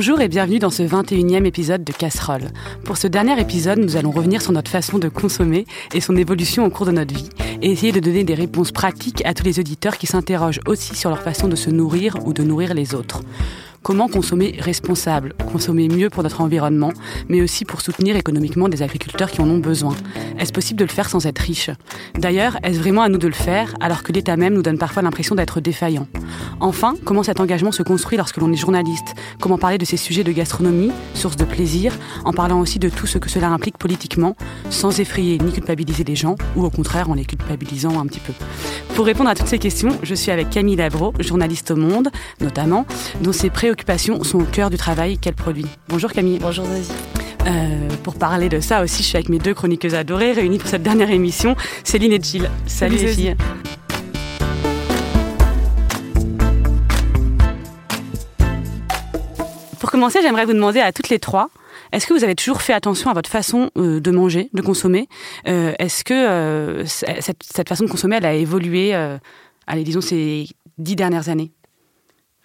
Bonjour et bienvenue dans ce 21e épisode de Casserole. Pour ce dernier épisode, nous allons revenir sur notre façon de consommer et son évolution au cours de notre vie et essayer de donner des réponses pratiques à tous les auditeurs qui s'interrogent aussi sur leur façon de se nourrir ou de nourrir les autres. Comment consommer responsable, consommer mieux pour notre environnement, mais aussi pour soutenir économiquement des agriculteurs qui en ont besoin? Est-ce possible de le faire sans être riche? D'ailleurs, est-ce vraiment à nous de le faire alors que l'État même nous donne parfois l'impression d'être défaillant? Enfin, comment cet engagement se construit lorsque l'on est journaliste? Comment parler de ces sujets de gastronomie, source de plaisir, en parlant aussi de tout ce que cela implique politiquement, sans effrayer ni culpabiliser les gens, ou au contraire en les culpabilisant un petit peu? Pour répondre à toutes ces questions, je suis avec Camille Labro, journaliste au Monde, notamment, dont ses pré occupations sont au cœur du travail qu'elle produit. Bonjour Camille. Bonjour Zazie. Euh, pour parler de ça aussi, je suis avec mes deux chroniqueuses adorées réunies pour cette dernière émission, Céline et Gilles. Salut, les filles. Pour commencer, j'aimerais vous demander à toutes les trois, est-ce que vous avez toujours fait attention à votre façon euh, de manger, de consommer? Euh, Est-ce que euh, cette, cette, façon de consommer, elle a évolué, allez, disons, ces dix dernières années?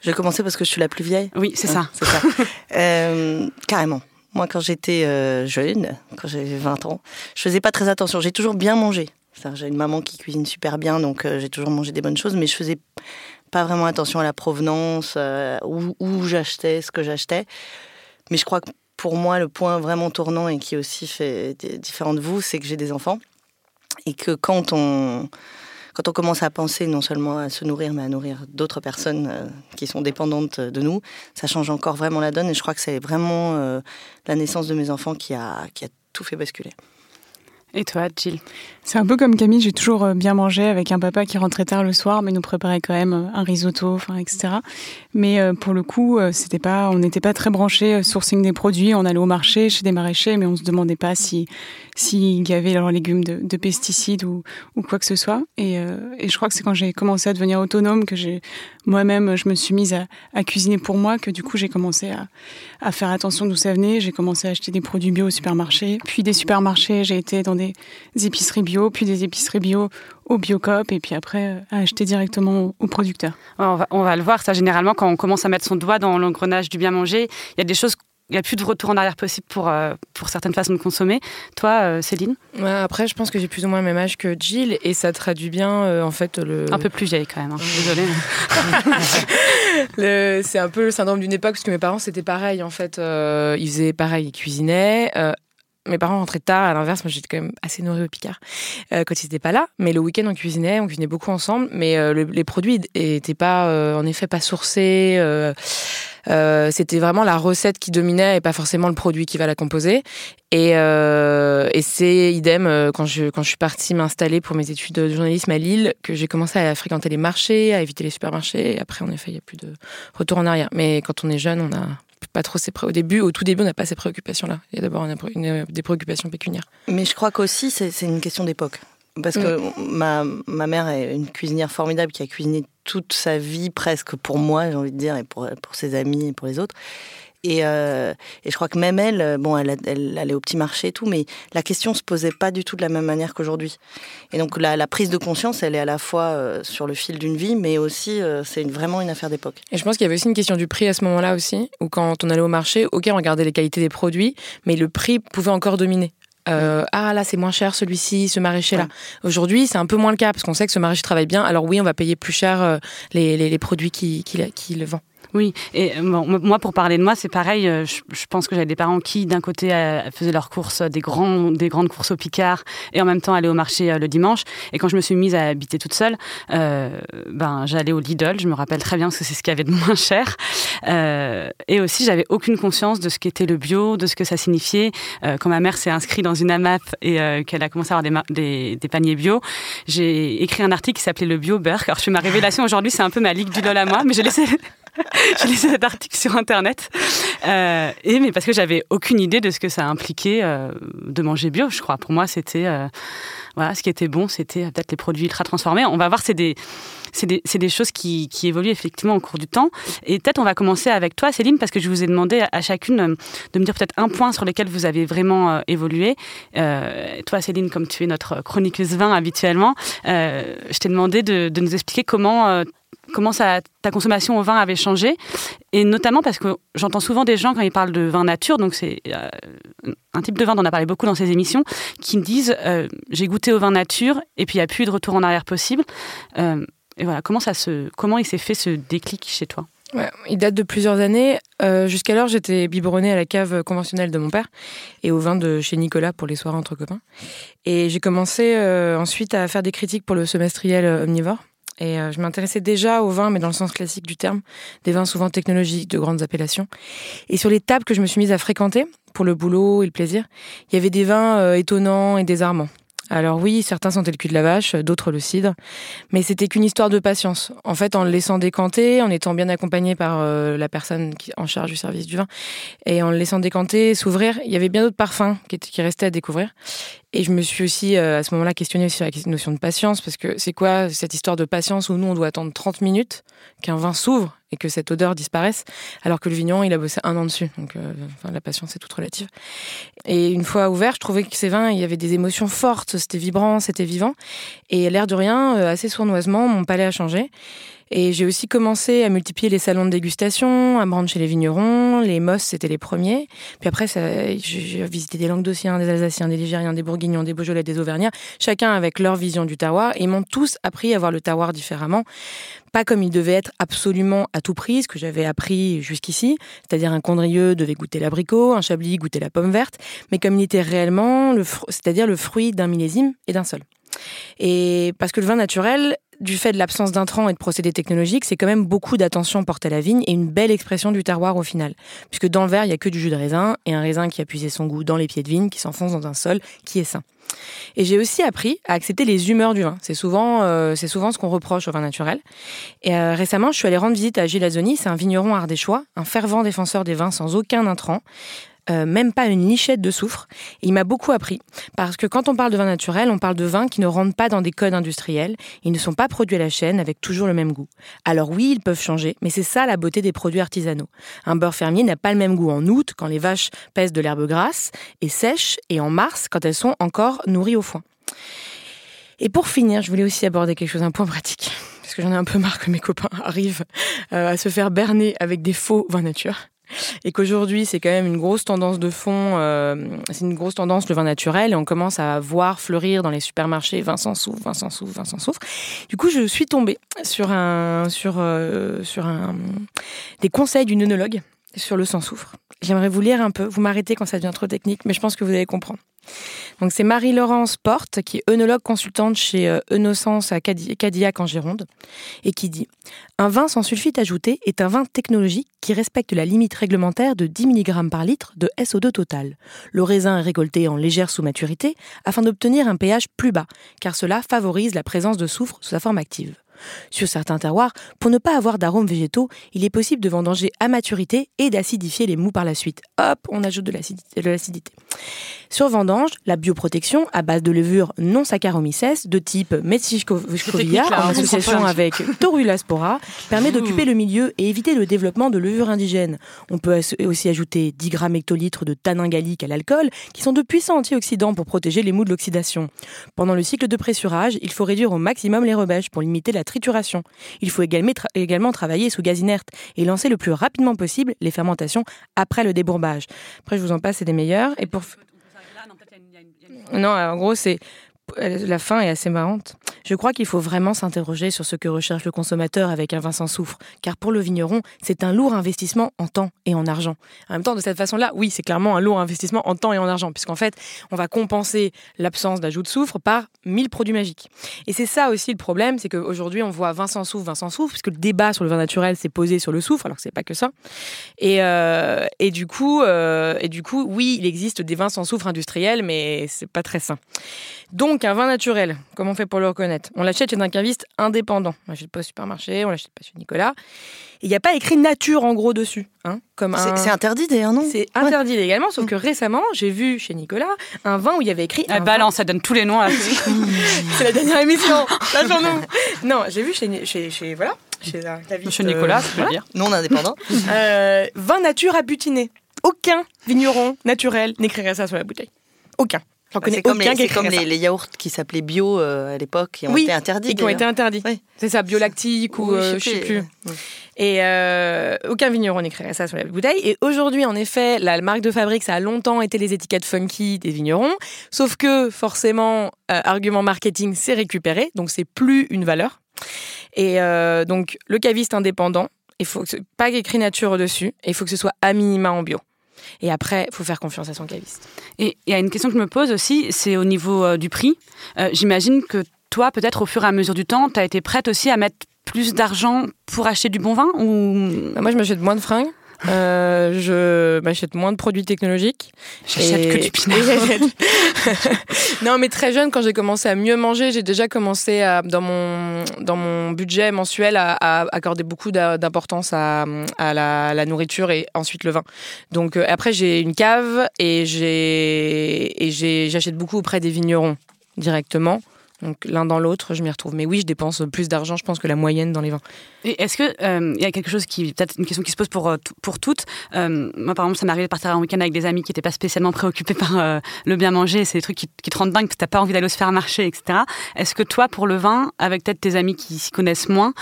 Je vais commencer parce que je suis la plus vieille. Oui, c'est ça. Ça. euh, carrément. Moi, quand j'étais euh, jeune, quand j'avais 20 ans, je faisais pas très attention. J'ai toujours bien mangé. J'ai une maman qui cuisine super bien, donc euh, j'ai toujours mangé des bonnes choses, mais je faisais pas vraiment attention à la provenance, où, où j'achetais, ce que j'achetais. Mais je crois que pour moi, le point vraiment tournant et qui aussi fait différent de vous, c'est que j'ai des enfants. Et que quand on quand on commence à penser non seulement à se nourrir, mais à nourrir d'autres personnes euh, qui sont dépendantes de nous, ça change encore vraiment la donne. Et je crois que c'est vraiment euh, la naissance de mes enfants qui a, qui a tout fait basculer. Et toi, Jill? C'est un peu comme Camille, j'ai toujours bien mangé avec un papa qui rentrait tard le soir, mais nous préparait quand même un risotto, etc. Mais euh, pour le coup, c'était pas, on n'était pas très branchés sourcing des produits. On allait au marché chez des maraîchers, mais on se demandait pas si s'ils y avait leurs légumes de, de, pesticides ou, ou quoi que ce soit. Et, euh, et je crois que c'est quand j'ai commencé à devenir autonome que moi-même, je me suis mise à, à, cuisiner pour moi, que du coup j'ai commencé à, à, faire attention d'où ça venait. J'ai commencé à acheter des produits bio au supermarché, puis des supermarchés, j'ai été dans des épiceries bio, puis des épiceries bio au Biocop et puis après à acheter directement aux producteurs. On va, on va le voir, ça généralement quand on commence à mettre son doigt dans l'engrenage du bien manger, il y a des choses il n'y a plus de retour en arrière possible pour, euh, pour certaines façons de consommer. Toi, euh, Céline? Ouais, Après, je pense que j'ai plus ou moins le même âge que Jill et ça traduit bien, euh, en fait, le... Un peu plus vieille quand même, hein. désolée. c'est un peu le syndrome d'une époque, parce que mes parents, c'était pareil, en fait. ils faisaient pareil, ils cuisinaient. Mes parents rentraient tard, à l'inverse, moi j'étais quand même assez nourrie au Picard quand ils n'étaient pas là. Mais le week-end, on cuisinait, on cuisinait beaucoup ensemble, mais le, les produits n'étaient pas, en effet, pas sourcés. Euh, c'était vraiment la recette qui dominait et pas forcément le produit qui va la composer. Et, euh, et c'est idem euh, quand je, quand je suis partie m'installer pour mes études de journalisme à Lille que j'ai commencé à fréquenter les marchés, à éviter les supermarchés. Et après, en effet, il n'y a plus de retour en arrière. Mais quand on est jeune, on a pas trop pré... au début au tout début on n'a pas ces préoccupations là il y a d'abord une, une, des préoccupations pécuniaires mais je crois qu'aussi c'est une question d'époque parce que mmh. ma, ma mère est une cuisinière formidable qui a cuisiné toute sa vie presque pour moi, j'ai envie de dire, et pour, pour ses amis et pour les autres. Et, euh, et, je crois que même elle, bon, elle, elle, allait au petit marché et tout, mais la question se posait pas du tout de la même manière qu'aujourd'hui. Et donc la, la, prise de conscience, elle est à la fois euh, sur le fil d'une vie, mais aussi euh, c'est vraiment une affaire d'époque. Et je pense qu'il y avait aussi une question du prix à ce moment-là aussi, où quand on allait au marché, ok, on regardait les qualités des produits, mais le prix pouvait encore dominer. Euh, ah là c'est moins cher celui-ci, ce maraîcher là. Ouais. Aujourd'hui c'est un peu moins le cas parce qu'on sait que ce maraîcher travaille bien. Alors oui on va payer plus cher euh, les, les, les, produits qui, qui, qui le vend. Oui, et bon, moi pour parler de moi, c'est pareil. euh, Je, pense que j'avais des parents qui, d'un côté, euh, faisaient leurs courses, des, grandes courses au Picard, et en même temps allaient au marché euh, le dimanche. Et quand je me suis mise à habiter toute seule, euh, ben j'allais au Lidl. Je me rappelle très bien parce que c'est ce qu'il y avait de moins cher. Euh, et aussi, j'avais aucune conscience de ce qu'était le bio, de ce que ça signifiait. Euh, quand ma mère s'est inscrite dans une AMAP et euh, qu'elle a commencé à avoir des, paniers bio, j'ai écrit un article qui s'appelait le bio beurre. Alors je fais ma révélation aujourd'hui, c'est un peu ma ligue du lol à moi, mais je laissé j'ai lu cet article sur internet. Euh, et mais parce que j'avais aucune idée de ce que ça impliquait euh, de manger bio je crois. Pour moi c'était euh, voilà ce qui était bon c'était peut-être les produits ultra transformés. On va voir c'est des c'est des, des, choses qui, qui, évoluent effectivement au cours du temps. Et peut-être on va commencer avec toi, Céline, parce que je vous ai demandé à chacune de me dire peut-être un point sur lequel vous avez vraiment euh, évolué. Euh, toi, Céline, comme tu es notre chroniqueuse vin habituellement, euh, je t'ai demandé de, de, nous expliquer comment comment ça, ta consommation au vin avait changé, et notamment parce que j'entends souvent des gens quand ils parlent de vin nature, donc c'est euh, un type de vin dont on a parlé beaucoup dans ces émissions, qui me disent euh, j'ai goûté au vin nature et puis il n'y a plus de retour en arrière possible. Euh, et voilà, comment ça se, comment il s'est fait ce déclic chez toi? Il date de plusieurs années. Jusqu'alors, j'étais biberonnée à la cave conventionnelle de mon père et au vin de chez Nicolas pour les soirées entre copains. Et j'ai commencé ensuite à faire des critiques pour le semestriel omnivore. Et euh, je m'intéressais déjà aux vins, mais dans le sens classique du terme, des vins souvent technologiques, de grandes appellations. Et sur les tables que je me suis mise à fréquenter, pour le boulot et le plaisir, il y avait des vins euh, étonnants et désarmants. Alors oui, certains sentaient le cul de la vache, d'autres le cidre, mais c'était qu'une histoire de patience. En fait, en le laissant décanter, en étant bien accompagné par euh, la personne qui en charge du service du vin, et en le laissant décanter, s'ouvrir, il y avait bien d'autres parfums qui, qui restaient à découvrir. Et je me suis aussi euh, à ce moment-là questionnée sur la notion de patience, parce que c'est quoi cette histoire de patience où nous on doit attendre 30 minutes qu'un vin s'ouvre et que cette odeur disparaisse, alors que le vigneron il a bossé un an dessus. Donc euh, enfin, la patience c'est toute relative. Et une fois ouvert, je trouvais que ces vins, il y avait des émotions fortes, c'était vibrant, c'était vivant. Et l'air de rien, euh, assez sournoisement, mon palais a changé. Et j'ai aussi commencé à multiplier les salons de dégustation, à me rendre chez les vignerons. Les Moss, c'était les premiers. Puis après, j'ai visité des Languedociens, des Alsaciens, des Ligériens, des Bourguignons, des Beaujolais, des Auvergnats, chacun avec leur vision du terroir. Et ils m'ont tous appris à voir le terroir différemment. Pas comme il devait être absolument à tout prix, ce que j'avais appris jusqu'ici. C'est-à-dire un Condrieux devait goûter l'abricot, un Chablis goûter la pomme verte. Mais comme il était réellement, c'est-à-dire le fruit d'un millésime et d'un seul. Et parce que le vin naturel, du fait de l'absence d'intrants et de procédés technologiques, c'est quand même beaucoup d'attention portée à la vigne et une belle expression du terroir au final. Puisque dans le verre, il n'y a que du jus de raisin et un raisin qui a puisé son goût dans les pieds de vigne qui s'enfonce dans un sol qui est sain. Et j'ai aussi appris à accepter les humeurs du vin. C'est souvent, euh, souvent ce qu'on reproche au vin naturel. Et euh, récemment, je suis allée rendre visite à Gilles Azoni, c'est un vigneron ardéchois, un fervent défenseur des vins sans aucun intrant. Euh, même pas une lichette de soufre. il m'a beaucoup appris. Parce que quand on parle de vin naturel, on parle de vins qui ne rentrent pas dans des codes industriels. Ils ne sont pas produits à la chaîne avec toujours le même goût. Alors oui, ils peuvent changer, mais c'est ça la beauté des produits artisanaux. Un beurre fermier n'a pas le même goût en août quand les vaches pèsent de l'herbe grasse et sèches et en mars quand elles sont encore nourries au foin. Et pour finir, je voulais aussi aborder quelque chose, un point pratique. Parce que j'en ai un peu marre que mes copains arrivent euh, à se faire berner avec des faux vins nature et qu'aujourd'hui c'est quand même une grosse tendance de fond, euh, c'est une grosse tendance le vin naturel et on commence à voir fleurir dans les supermarchés vin sans soufre, vin sans soufre, vin sans soufre. Du coup, je suis tombée sur un sur euh, sur un des conseils d'une œnologue sur le sans soufre. J'aimerais vous lire un peu. Vous m'arrêtez quand ça devient trop technique, mais je pense que vous allez comprendre. C'est Marie-Laurence Porte, qui est œnologue consultante chez euh, Œnosens à Cadillac en Gironde, et qui dit Un vin sans sulfite ajouté est un vin technologique qui respecte la limite réglementaire de 10 mg par litre de SO2 total. Le raisin est récolté en légère sous-maturité afin d'obtenir un pH plus bas, car cela favorise la présence de soufre sous sa forme active. Sur certains terroirs, pour ne pas avoir d'arômes végétaux, il est possible de vendanger à maturité et d'acidifier les mous par la suite. Hop, on ajoute de l'acidité. Sur vendange, la bioprotection à base de levure non saccharomyces de type Metsichovia en association avec Torulaspora permet d'occuper le milieu et éviter le développement de levures indigènes. On peut aussi ajouter 10 grammes hectolitres de tanin gallique à l'alcool qui sont de puissants antioxydants pour protéger les mous de l'oxydation. Pendant le cycle de pressurage, il faut réduire au maximum les rebêches pour limiter la trituration. Il faut également, également travailler sous gaz inerte et lancer le plus rapidement possible les fermentations après le débourbage. Après, je vous en passe, c'est des meilleurs. Et pour non, en gros, c'est la fin est assez marrante. Je crois qu'il faut vraiment s'interroger sur ce que recherche le consommateur avec un vin sans soufre, car pour le vigneron, c'est un lourd investissement en temps et en argent. En même temps, de cette façon-là, oui, c'est clairement un lourd investissement en temps et en argent, puisqu'en fait, on va compenser l'absence d'ajout de soufre par 1000 produits magiques. Et c'est ça aussi le problème, c'est qu'aujourd'hui, on voit vin sans soufre, vin sans soufre, puisque le débat sur le vin naturel s'est posé sur le soufre, alors que c'est pas que ça. Et, euh, du coup, euh, et du coup, oui, il existe des vins sans soufre industriels, mais c'est pas très sain. Donc, un vin naturel, comment on fait pour le reconnaître? On l'achète chez un caviste indépendant. On l'achète pas au supermarché, on l'achète pas chez Nicolas. Il n'y a pas écrit nature en gros dessus. Hein, comme C'est interdit d'ailleurs, non? C'est interdit également, sauf que récemment, j'ai vu chez Nicolas un vin où il y avait écrit. Ah, balance, ça donne tous les noms à C'est la dernière émission, lâchons-nous Non, j'ai vu chez, chez, chez, voilà, chez un caviste. Chez Nicolas, euh, veux dire. Non indépendant. euh, vin nature à butiner. Aucun vigneron naturel n'écrirait ça sur la bouteille. Aucun. Connais c'est comme, aucun les, qui c'est comme les, les yaourts qui s'appelaient bio euh, à l'époque et ont Oui, été interdits. Et qui ont été interdits. Oui. C'est ça, biolactique ou Oui, euh, je sais plus. Et euh, aucun vigneron n'écrirait ça sur la bouteille. Et aujourd'hui, en effet, la marque de fabrique, ça a longtemps été les étiquettes funky des vignerons. Sauf que, forcément, euh, argument marketing, c'est récupéré. Donc, c'est plus une valeur. Et donc, le caviste indépendant, il faut que pas écrit nature dessus. Et il faut que ce soit à minima en bio. Et après, il faut faire confiance à son caviste. Et il y a une question que je me pose aussi, c'est au niveau euh, du prix. Euh, J'imagine que toi, peut-être au fur et à mesure du temps, tu as été prête aussi à mettre plus d'argent pour acheter du bon vin ou Bah, Moi, je m'achète moins de fringues. Euh, je m'achète moins de produits technologiques. j'achète Et- que du pinard non, mais très jeune, quand j'ai commencé à mieux manger, j'ai déjà commencé à, dans mon dans mon budget mensuel à, à accorder beaucoup d'importance à, à la, la nourriture et ensuite le vin. Donc euh, après, j'ai une cave et j'ai et j'achète beaucoup auprès des vignerons directement. Donc l'un dans l'autre, je m'y retrouve. Mais oui, je dépense plus d'argent, je pense, que la moyenne dans les vins. Et est-ce que euh, il y a quelque chose qui, peut-être une question qui se pose pour euh, pour toutes. Euh, moi, par exemple, ça m'est arrivé de partir un week-end avec des amis qui n'étaient pas spécialement préoccupés par le bien manger. C'est des trucs qui, te rendent dingue, parce que t'as pas envie d'aller au supermarché, etc. Est-ce que toi, pour le vin, avec peut-être tes amis qui s'y connaissent moins,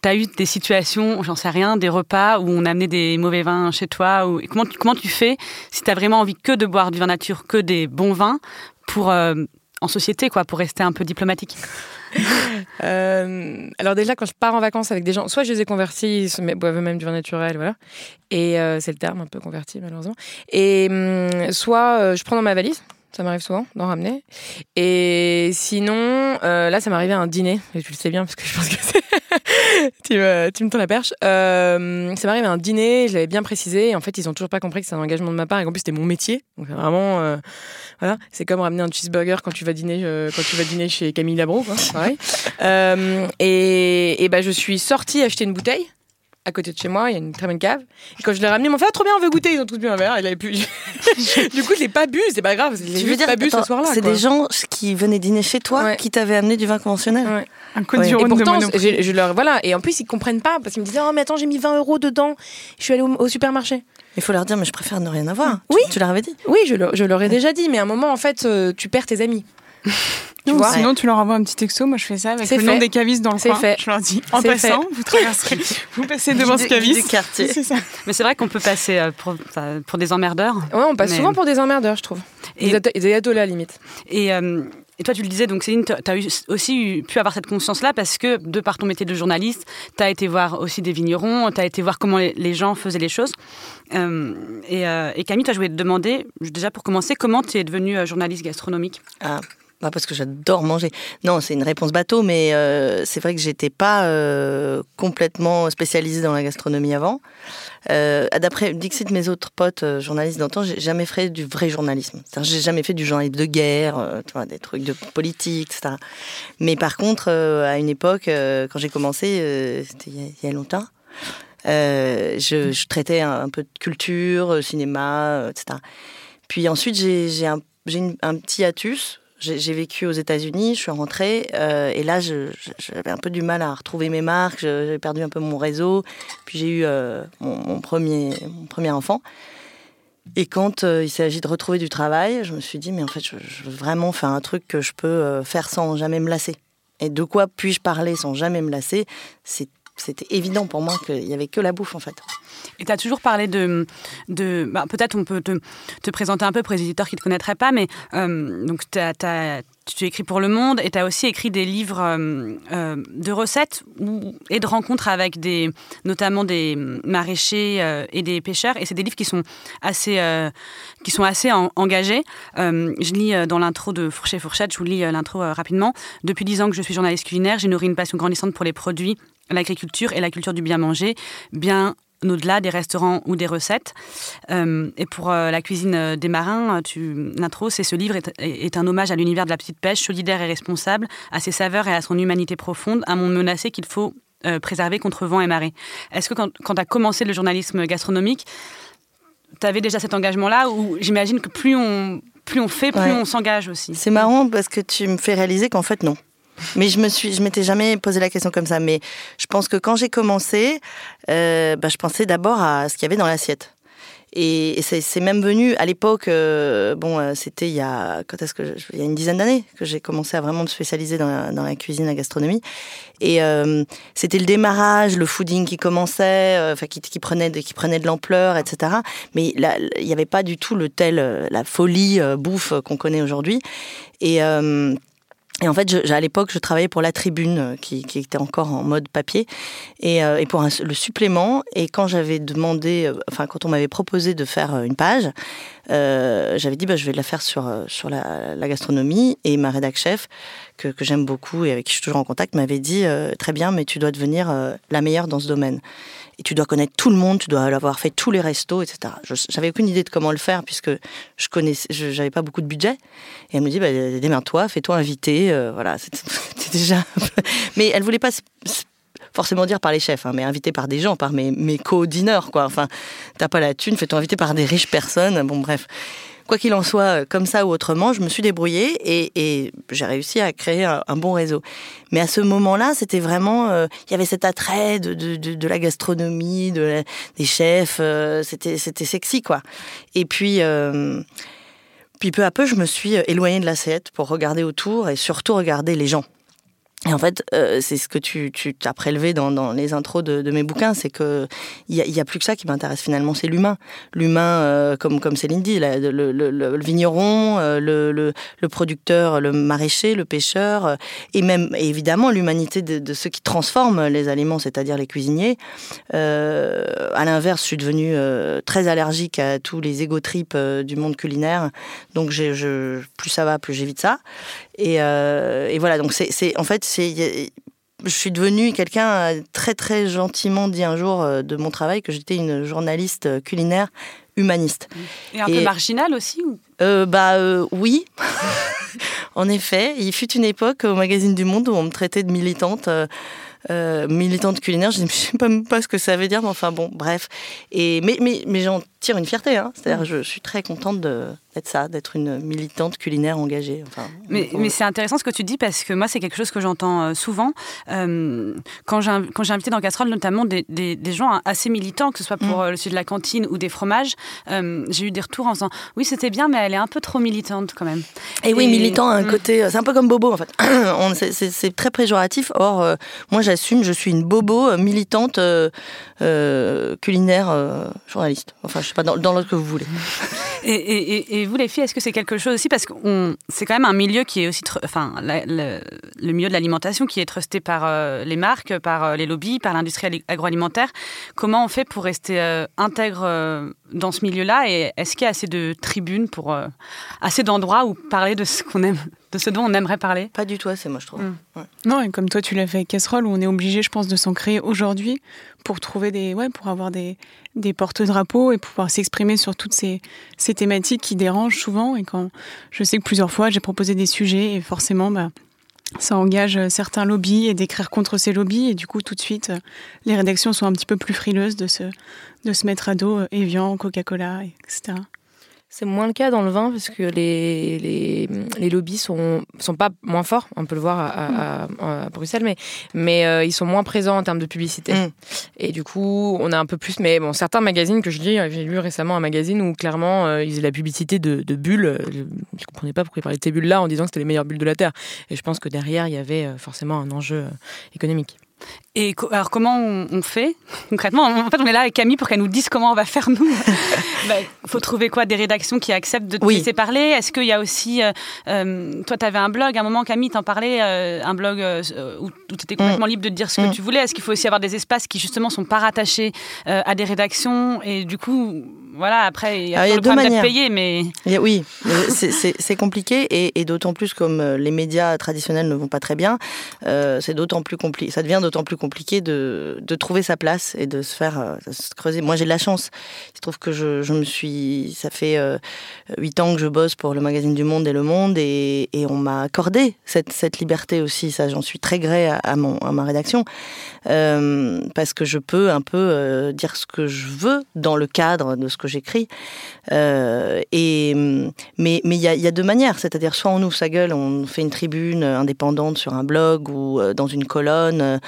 t'as eu des situations, j'en sais rien, des repas où on a amené des mauvais vins chez toi ou comment tu, comment tu fais si t'as vraiment envie que de boire du vin nature, que des bons vins pour en société, quoi, pour rester un peu diplomatique. Euh, alors déjà, quand je pars en vacances avec des gens, soit je les ai convertis, met- boivent même du vin naturel, voilà. Et euh, c'est le terme, un peu converti malheureusement. Et hum, soit euh, je prends dans ma valise, ça m'arrive souvent d'en ramener. Et sinon, euh, là, ça arrivé à un dîner, et tu le sais bien parce que je pense que tu, me, tu me tends la perche. Euh, ça m'arrive à un dîner, je l'avais bien précisé, et en fait, ils ont toujours pas compris que c'est un engagement de ma part, et qu'en plus, c'était mon métier. Donc vraiment... euh, voilà, c'est comme ramener un cheeseburger quand tu vas dîner, euh, quand tu vas dîner chez Camille Labro, quoi. Euh, et ben, je suis sortie acheter une bouteille. À côté de chez moi, il y a une très bonne cave. Et quand je l'ai ramené, ils m'ont fait ah, trop bien, on veut goûter. Ils ont tous bu un verre. Il avait plus. du coup, je l'ai pas bu. C'est pas grave. Je l'ai Tu veux juste dire, pas bu ce soir-là. c'est des gens qui venaient dîner chez toi Ouais. qui t'avaient amené du vin conventionnel. Ouais. Un code Ouais. du Et Rhône de je, je leur voilà. Et en plus, ils comprennent pas parce qu'ils me disaient oh mais attends, j'ai mis 20 euros dedans. Je suis allée au, au supermarché. Il faut leur dire, mais je préfère ne rien avoir. Oui. Tu, tu leur avais dit. Oui, je, leur- je leur ai déjà dit. Mais à un moment, en fait, euh, tu perds tes amis. Tu Non, vois sinon, tu leur envoies un petit texto. Moi, je fais ça avec C'est le nom fait. des cavistes dans le C'est coin. fait. Je leur dis, en C'est passant, vous traverserez, vous passez devant ce Guide- guide caviste. du quartier. C'est ça. Mais c'est vrai qu'on peut passer euh, pour, des emmerdeurs. Ouais, on passe Mais- souvent pour des emmerdeurs, je trouve. Et- Des, à la limite. Et, euh, et toi, tu le disais, donc Céline, tu as aussi eu- pu avoir cette conscience-là parce que, de par ton métier de journaliste, tu as été voir aussi des vignerons, tu as été voir comment les, les gens faisaient les choses. Euh, et, euh, et Camille, toi, je voulais te demander, déjà pour commencer, comment tu es devenue journaliste gastronomique? Ah, bah parce que j'adore manger. Non, c'est une réponse bateau, mais euh, c'est vrai que j'étais pas euh, complètement spécialisée dans la gastronomie avant. Euh, D'après Dixit, mes autres potes euh, journalistes d'antan, j'ai jamais fait du vrai journalisme. J'ai jamais fait du journalisme de guerre, des trucs de politique, etc. Mais par contre, à une époque, quand j'ai commencé, c'était il y a- longtemps. je, traitais un, peu de culture, cinéma, etc. Puis ensuite, j'ai un, un petit hiatus. J'ai j'ai vécu aux États-Unis, je suis rentrée, euh, et là, j'avais un peu du mal à retrouver mes marques, j'avais perdu un peu mon réseau. Puis j'ai eu euh, mon, premier, mon premier enfant. Et quand euh, il s'agit de retrouver du travail, je me suis dit, mais en fait, je, je veux vraiment faire un truc que je peux faire sans jamais me lasser. Et de quoi puis-je parler sans jamais me lasser? C'est- C'était évident pour moi qu'il n'y avait que la bouffe, en fait. Et tu as toujours parlé de. bah, Peut-être on peut te, te présenter un peu pour les éditeurs qui ne te connaîtraient pas, mais euh, donc t'as- tu écris pour Le Monde et tu as aussi écrit des livres euh, euh, de recettes et de rencontres avec des, notamment des maraîchers et des pêcheurs. Et c'est des livres qui sont assez, qui sont assez en- engagés. Je lis dans l'intro de Fourchet Fourchette, je vous lis l'intro rapidement. Depuis dix ans que je suis journaliste culinaire, j'ai nourri une passion grandissante pour les produits, l'agriculture et la culture du bien manger, bien au-delà des restaurants ou des recettes. Euh, et pour euh, la cuisine euh, des marins, tu, l'intro, c'est ce livre est, est un hommage à l'univers de la petite pêche, solidaire et responsable, à ses saveurs et à son humanité profonde, un monde menacé qu'il faut euh, préserver contre vent et marée. Est-ce que quand, quand tu as commencé le journalisme gastronomique, tu avais déjà cet engagement-là ou j'imagine que plus on, plus on fait, plus Ouais. on s'engage aussi? C'est marrant parce que tu me fais réaliser qu'en fait, non. Mais je me suis, je m'étais jamais posé la question comme ça. Mais je pense que quand j'ai commencé, euh, bah, je pensais d'abord à ce qu'il y avait dans l'assiette. Et, c'est même venu à l'époque, euh, bon, euh, c'était il y a, quand est-ce que, il y a une dizaine d'années que j'ai commencé à vraiment me spécialiser dans la, dans la cuisine, la gastronomie. Et c'était le démarrage, le fooding qui commençait, qui, prenait de, qui prenait de l'ampleur, etc. Mais il n'y avait pas du tout le tel, la folie bouffe qu'on connaît aujourd'hui. Et et en fait, à l'époque, je travaillais pour La Tribune, euh, qui, était encore en mode papier, et, euh, pour le supplément. Et quand j'avais demandé, euh, enfin, quand on m'avait proposé de faire une page, j'avais dit, bah, je vais la faire sur, la, gastronomie. Et ma rédac chef, que j'aime beaucoup et avec qui je suis toujours en contact, m'avait dit, très bien, mais tu dois devenir la meilleure dans ce domaine tu dois connaître tout le monde, tu dois avoir fait tous les restos, etc. J'avais aucune idée de comment le faire puisque je connaissais, j'avais pas beaucoup de budget. Et elle me dit, bah, démerde-toi, fais-toi inviter, euh, voilà. C'était déjà. mais elle voulait pas forcément dire par les chefs, hein, mais inviter par des gens, par mes, mes co-diners, quoi. Enfin, t'as pas la thune, fais-toi inviter par des riches personnes. Bon, bref quoi qu'il en soit, comme ça ou autrement, je me suis débrouillée et, j'ai réussi à créer un, bon réseau. Mais à ce moment-là, c'était vraiment, euh, il y avait cet attrait de, la gastronomie, de des chefs, euh, c'était sexy quoi. Et puis euh, puis peu à peu, je me suis éloignée de l'assiette pour regarder autour et surtout regarder les gens. Et en fait, euh, c'est ce que tu, as prélevé dans, les intros de, mes bouquins, c'est que il y, y a, plus que ça qui m'intéresse finalement, c'est l'humain. L'humain, euh, comme comme Céline dit, le, vigneron, euh, le, producteur, le maraîcher, le pêcheur, et même évidemment l'humanité de, ceux qui transforment les aliments, c'est-à-dire les cuisiniers. à l'inverse, je suis devenue très allergique à tous les égo trips du monde culinaire, donc plus ça va, plus j'évite ça. Et, et voilà, donc c'est en fait je suis devenue quelqu'un très très gentiment dit un jour euh, de mon travail que j'étais une journaliste euh, culinaire humaniste. Et un peu marginale aussi euh, Bah oui. en effet, il fut une époque au magazine du Monde où on me traitait de militante. militante culinaire, je ne sais même pas ce que ça veut dire, mais enfin bon, bref. Et, mais mais, mais tire une fierté, hein. c'est-à-dire je, je, suis très contente d'être ça, d'être une militante culinaire engagée. Enfin, mais, mais c'est intéressant ce que tu dis parce que moi, c'est quelque chose que j'entends euh, souvent. Euh, quand j'ai invité dans Casserole, notamment des, des, des, gens assez militants, que ce soit pour mm. euh, le sujet de la cantine ou des fromages, euh, j'ai eu des retours en disant Oui, c'était bien, mais elle est un peu trop militante quand même. Et, oui, militant a un mm. côté. C'est un peu comme Bobo en fait. c'est très péjoratif. Or, moi, j'assume, je suis une Bobo militante culinaire journaliste. Enfin, je sais pas, dans, dans l'autre que vous voulez. et, et, vous, les filles, est-ce que c'est quelque chose aussi Parce que c'est quand même un milieu qui est aussi. Enfin, le, milieu de l'alimentation qui est trusté par euh, les marques, par euh, les lobbies, par l'industrie agroalimentaire. Comment on fait pour rester euh, intègre dans ce milieu-là? Et est-ce qu'il y a assez de tribunes pour. assez d'endroits où parler de ce qu'on aime de ce dont on aimerait parler? Pas du tout assez, moi, je trouve. Mm. Non, et comme toi, tu l'as fait avec Casserole, où on est obligé, je pense, de s'en créer aujourd'hui pour trouver des, ouais, pour avoir des, des porte-drapeaux et pouvoir s'exprimer sur toutes ces, ces thématiques qui dérangent souvent. Et quand je sais que plusieurs fois, j'ai proposé des sujets et forcément, bah, ça engage certains lobbies et d'écrire contre ces lobbies. Et du coup, tout de suite, les rédactions sont un petit peu plus frileuses de se, de se mettre à dos Evian, Coca-Cola, etc. C'est moins le cas dans le vin parce que les, les, les, lobbies sont, sont pas moins forts, on peut le voir à, à, Bruxelles, mais, mais euh, ils sont moins présents en termes de publicité. Mm. Et du coup, on a un peu plus. Mais bon, certains magazines que je lis, j'ai lu récemment un magazine où clairement euh, ils faisaient la publicité de, de bulles. Je ne comprenais pas pourquoi ils parlaient de ces bulles-là en disant que c'était les meilleures bulles de la Terre. Et je pense que derrière, il y avait euh, forcément un enjeu économique. Et alors comment on, fait concrètement? En fait, on est là avec Camille pour qu'elle nous dise comment on va faire nous. Il bah, faut trouver quoi? Des rédactions qui acceptent de te laisser parler? Est-ce qu'il y a aussi... Euh, euh, toi, tu avais un blog, à un moment, Camille t'en parlait, euh, un blog où, tu étais complètement mm. libre de dire ce que mm. tu voulais. Est-ce qu'il faut aussi avoir des espaces qui, justement, sont pas rattachés à des rédactions? Et du coup, voilà, après, il y a, le problème d'être payé, mais... oui, c'est compliqué, et, et d'autant plus comme les médias traditionnels ne vont pas très bien, c'est d'autant plus compliqué, ça devient d'autant plus compliqué de, trouver sa place et de se faire euh, se creuser. Moi, j'ai de la chance. Il se trouve que je, me suis. Ça fait euh, huit ans que je bosse pour le magazine du Monde et Le Monde et, on m'a accordé cette, liberté aussi. Ça, j'en suis très gré à, ma rédaction euh, parce que je peux un peu dire ce que je veux dans le cadre de ce que j'écris. mais il y a, deux manières, c'est-à-dire soit on ouvre sa gueule, on fait une tribune indépendante sur un blog ou dans une colonne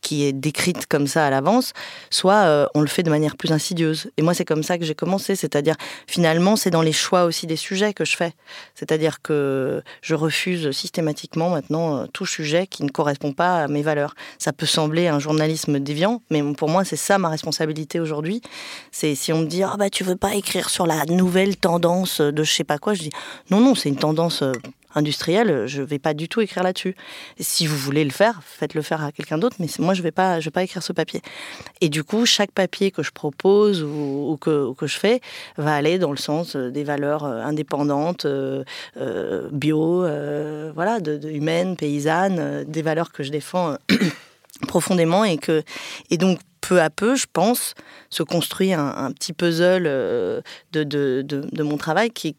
qui est décrite comme ça à l'avance, soit on le fait de manière plus insidieuse. Et moi, c'est comme ça que j'ai commencé, c'est-à-dire finalement, c'est dans les choix aussi des sujets que je fais. C'est-à-dire que je refuse systématiquement maintenant tout sujet qui ne correspond pas à mes valeurs. Ça peut sembler un journalisme déviant, mais pour moi, c'est ça ma responsabilité aujourd'hui. C'est si on me dit, ah bah tu veux pas écrire sur la nouvelle tendance de je sais pas quoi, je dis, non, non, c'est une tendance euh, industrielle, je ne vais pas du tout écrire là-dessus. Si vous voulez le faire, faites-le faire à quelqu'un d'autre, mais moi, je ne vais, pas, vais pas écrire ce papier. Et du coup, chaque papier que je propose ou, que, je fais va aller dans le sens euh, des valeurs euh, indépendantes, euh, bio, voilà, de, humaines, paysannes, des valeurs que je défends profondément et que et donc peu à peu, je pense, se construit un, petit puzzle de, mon travail qui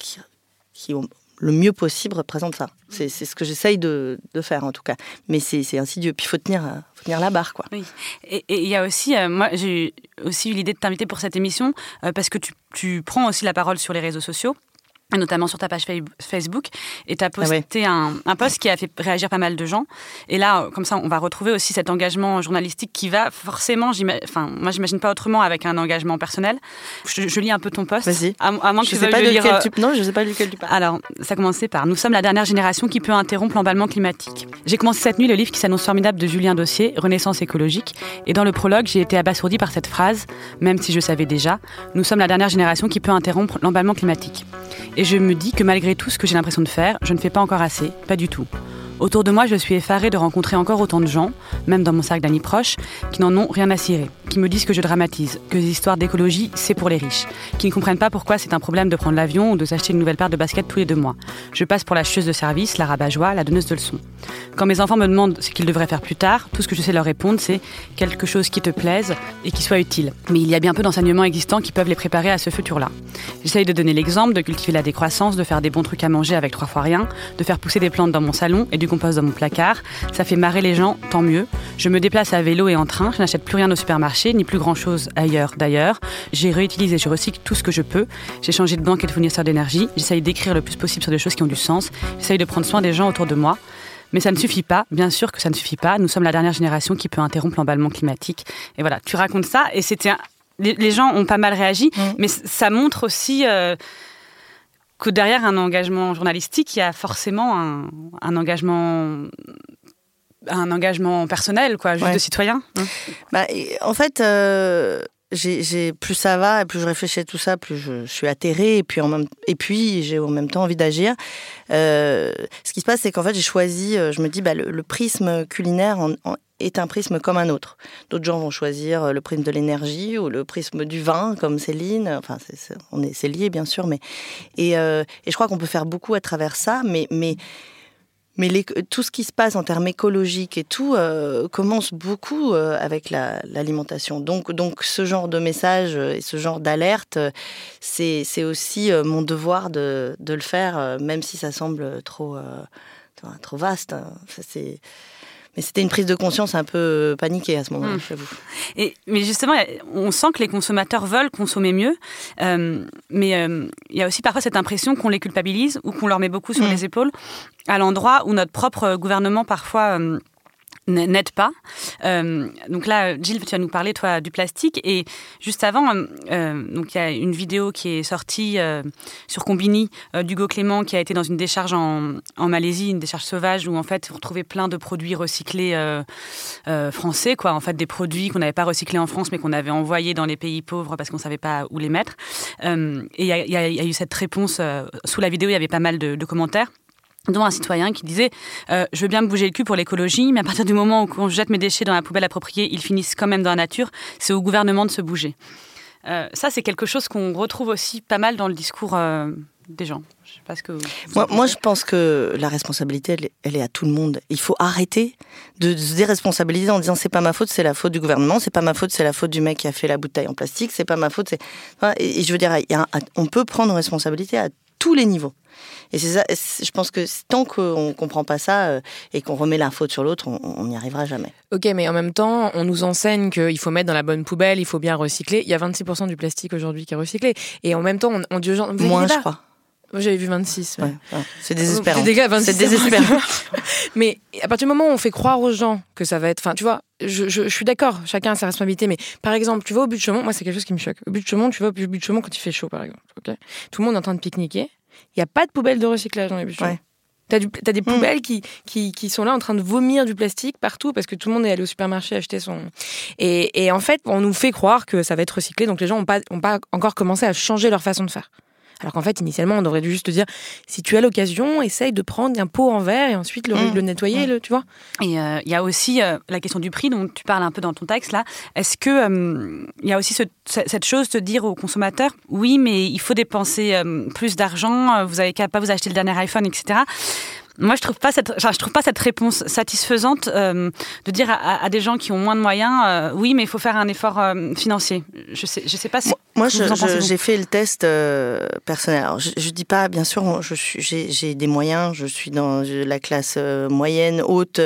le mieux possible représente ça. C'est ce que j'essaye de, faire en tout cas. Mais c'est insidieux. Puis il faut tenir, faut tenir la barre. Quoi. Oui. Et il y a aussi, euh, moi j'ai aussi eu l'idée de t'inviter pour cette émission euh, parce que tu, tu prends aussi la parole sur les réseaux sociaux notamment sur ta page Facebook, et tu as ah posté un, un, post qui a fait réagir pas mal de gens. Et là, comme ça, on va retrouver aussi cet engagement journalistique qui va forcément, enfin, moi, j'imagine pas autrement avec un engagement personnel. Je, lis un peu ton post. Vas-y. À, moins que je sais pas le lire. Euh, tu... Non, je sais pas lequel tu parles. Alors, ça commençait par Nous sommes la dernière génération qui peut interrompre l'emballement climatique. J'ai commencé cette nuit le livre qui s'annonce formidable de Julien Dossier, Renaissance écologique. Et dans le prologue, j'ai été abasourdi par cette phrase, même si je savais déjà Nous sommes la dernière génération qui peut interrompre l'emballement climatique. Et je me dis que malgré tout ce que j'ai l'impression de faire, je ne fais pas encore assez, pas du tout. Autour de moi, je suis effarée de rencontrer encore autant de gens, même dans mon cercle d'amis proches, qui n'en ont rien à cirer, qui me disent que je dramatise, que les histoires d'écologie, c'est pour les riches, qui ne comprennent pas pourquoi c'est un problème de prendre l'avion ou de s'acheter une nouvelle paire de baskets tous les deux mois. Je passe pour la chieuse de service, la rabat-joie, la donneuse de leçons. Quand mes enfants me demandent ce qu'ils devraient faire plus tard, tout ce que je sais leur répondre, c'est quelque chose qui te plaise et qui soit utile. Mais il y a bien peu d'enseignements existants qui peuvent les préparer à ce futur-là. J'essaye de donner l'exemple, de cultiver la décroissance, de faire des bons trucs à manger avec trois fois rien, de faire pousser des plantes dans mon salon et du compost dans mon placard. Ça fait marrer les gens, tant mieux. Je me déplace à vélo et en train, je n'achète plus rien au supermarché, ni plus grand-chose ailleurs d'ailleurs. J'ai réutilisé, je recycle tout ce que je peux. J'ai changé de banque et de fournisseur d'énergie. J'essaye d'écrire le plus possible sur des choses qui ont du sens. J'essaye de prendre soin des gens autour de moi. Mais ça ne suffit pas, bien sûr que ça ne suffit pas. Nous sommes la dernière génération qui peut interrompre l'emballement climatique. Et voilà, tu racontes ça et c'était les, gens ont pas mal réagi, mmh. mais ça montre aussi euh, que derrière un engagement journalistique, il y a forcément un, engagement un engagement personnel, quoi, juste de citoyen. Hein. Bah, en fait, euh, j'ai, plus ça va, et plus je réfléchis à tout ça, plus je, suis atterrée, et puis, en même, et puis j'ai en même temps envie d'agir. Euh, ce qui se passe, c'est qu'en fait, j'ai choisi, euh, je me dis, bah, le, prisme culinaire est un prisme comme un autre. D'autres gens vont choisir le prisme de l'énergie ou le prisme du vin, comme Céline. Enfin, c'est, on est, c'est lié, bien sûr, mais et, euh, et je crois qu'on peut faire beaucoup à travers ça, mais mais mais tout ce qui se passe en termes écologiques et tout euh, commence beaucoup euh, avec l'alimentation. donc, donc ce genre de message et ce genre d'alerte, c'est aussi euh, mon devoir de, de, le faire, même si ça semble trop, trop vaste. Hein. C'est mais c'était une prise de conscience un peu paniquée à ce moment-là, hmm. j'avoue. Et mais justement, on sent que les consommateurs veulent consommer mieux, euh, mais euh, il y a aussi parfois cette impression qu'on les culpabilise ou qu'on leur met beaucoup sur hmm. les épaules, à l'endroit où notre propre gouvernement parfois euh, n'aide pas. Euh, donc là, Gilles, tu vas nous parler, toi, du plastique. Et juste avant, euh, donc il y a une vidéo qui est sortie euh, sur Combini d'Hugo Clément qui a été dans une décharge en, en, Malaisie, une décharge sauvage où en fait on retrouvait plein de produits recyclés français, quoi. En fait, des produits qu'on n'avait pas recyclés en France mais qu'on avait envoyés dans les pays pauvres parce qu'on savait pas où les mettre. et il y, a eu cette réponse sous la vidéo. Il y avait pas mal de commentaires dont un citoyen qui disait euh, Je veux bien me bouger le cul pour l'écologie, mais à partir du moment où je jette mes déchets dans la poubelle appropriée, ils finissent quand même dans la nature, c'est au gouvernement de se bouger. Euh, ça, c'est quelque chose qu'on retrouve aussi pas mal dans le discours euh, des gens. Je sais pas ce que moi, moi, je pense que la responsabilité, elle, est à tout le monde. Il faut arrêter de, se déresponsabiliser en disant c'est pas ma faute, c'est la faute du gouvernement, c'est pas ma faute, c'est la faute du mec qui a fait la bouteille en plastique, c'est pas ma faute. et, je veux dire, on peut prendre responsabilité à tous les niveaux. Et c'est ça, je pense que tant qu'on ne comprend pas ça euh, et qu'on remet la faute sur l'autre, on n'y arrivera jamais. Ok, mais en même temps, on nous enseigne qu'il faut mettre dans la bonne poubelle, il faut bien recycler. Il y a 26% du plastique aujourd'hui qui est recyclé. Et en même temps, on, dit aux gens... Moins, je crois. Moi, j'avais vu 26. c'est désespérant. C'est désespérant. mais à partir du moment où on fait croire aux gens que ça va être. Enfin, tu vois, je, je, suis d'accord, chacun a sa responsabilité. Mais par exemple, tu vas au but de Chaumont, moi, c'est quelque chose qui me choque. Au but de Chaumont, tu vas au but de Chaumont quand il fait chaud, par exemple. Tout le monde est en train de pique-niquer. Il n'y a pas de poubelle de recyclage dans les buts de Chaumont. T'as, as des mm. poubelles qui, qui, qui, sont là en train de vomir du plastique partout parce que tout le monde est allé au supermarché acheter son. Et, et en fait, on nous fait croire que ça va être recyclé, donc les gens n'ont pas, ont pas encore commencé à changer leur façon de faire. Alors qu'en fait, initialement, on aurait dû juste dire si tu as l'occasion, essaye de prendre un pot en verre et ensuite le, mmh. nettoyer, mmh. le, tu vois. Et euh, il y a aussi euh, la question du prix dont tu parles un peu dans ton texte là. Est-ce que euh, il y a aussi cette chose de dire aux consommateurs oui, mais il faut dépenser plus d'argent, vous n'avez qu'à pas vous acheter le dernier iPhone, etc. Moi, je trouve pas cette, je trouve pas cette réponse satisfaisante euh, de dire à, des gens qui ont moins de moyens, euh, oui, mais il faut faire un effort euh, financier. Je sais, je sais pas si. Moi, j'ai fait le test personnel. Alors, je, je, dis pas, bien sûr, je suis, j'ai des moyens. Je suis dans la classe moyenne, haute,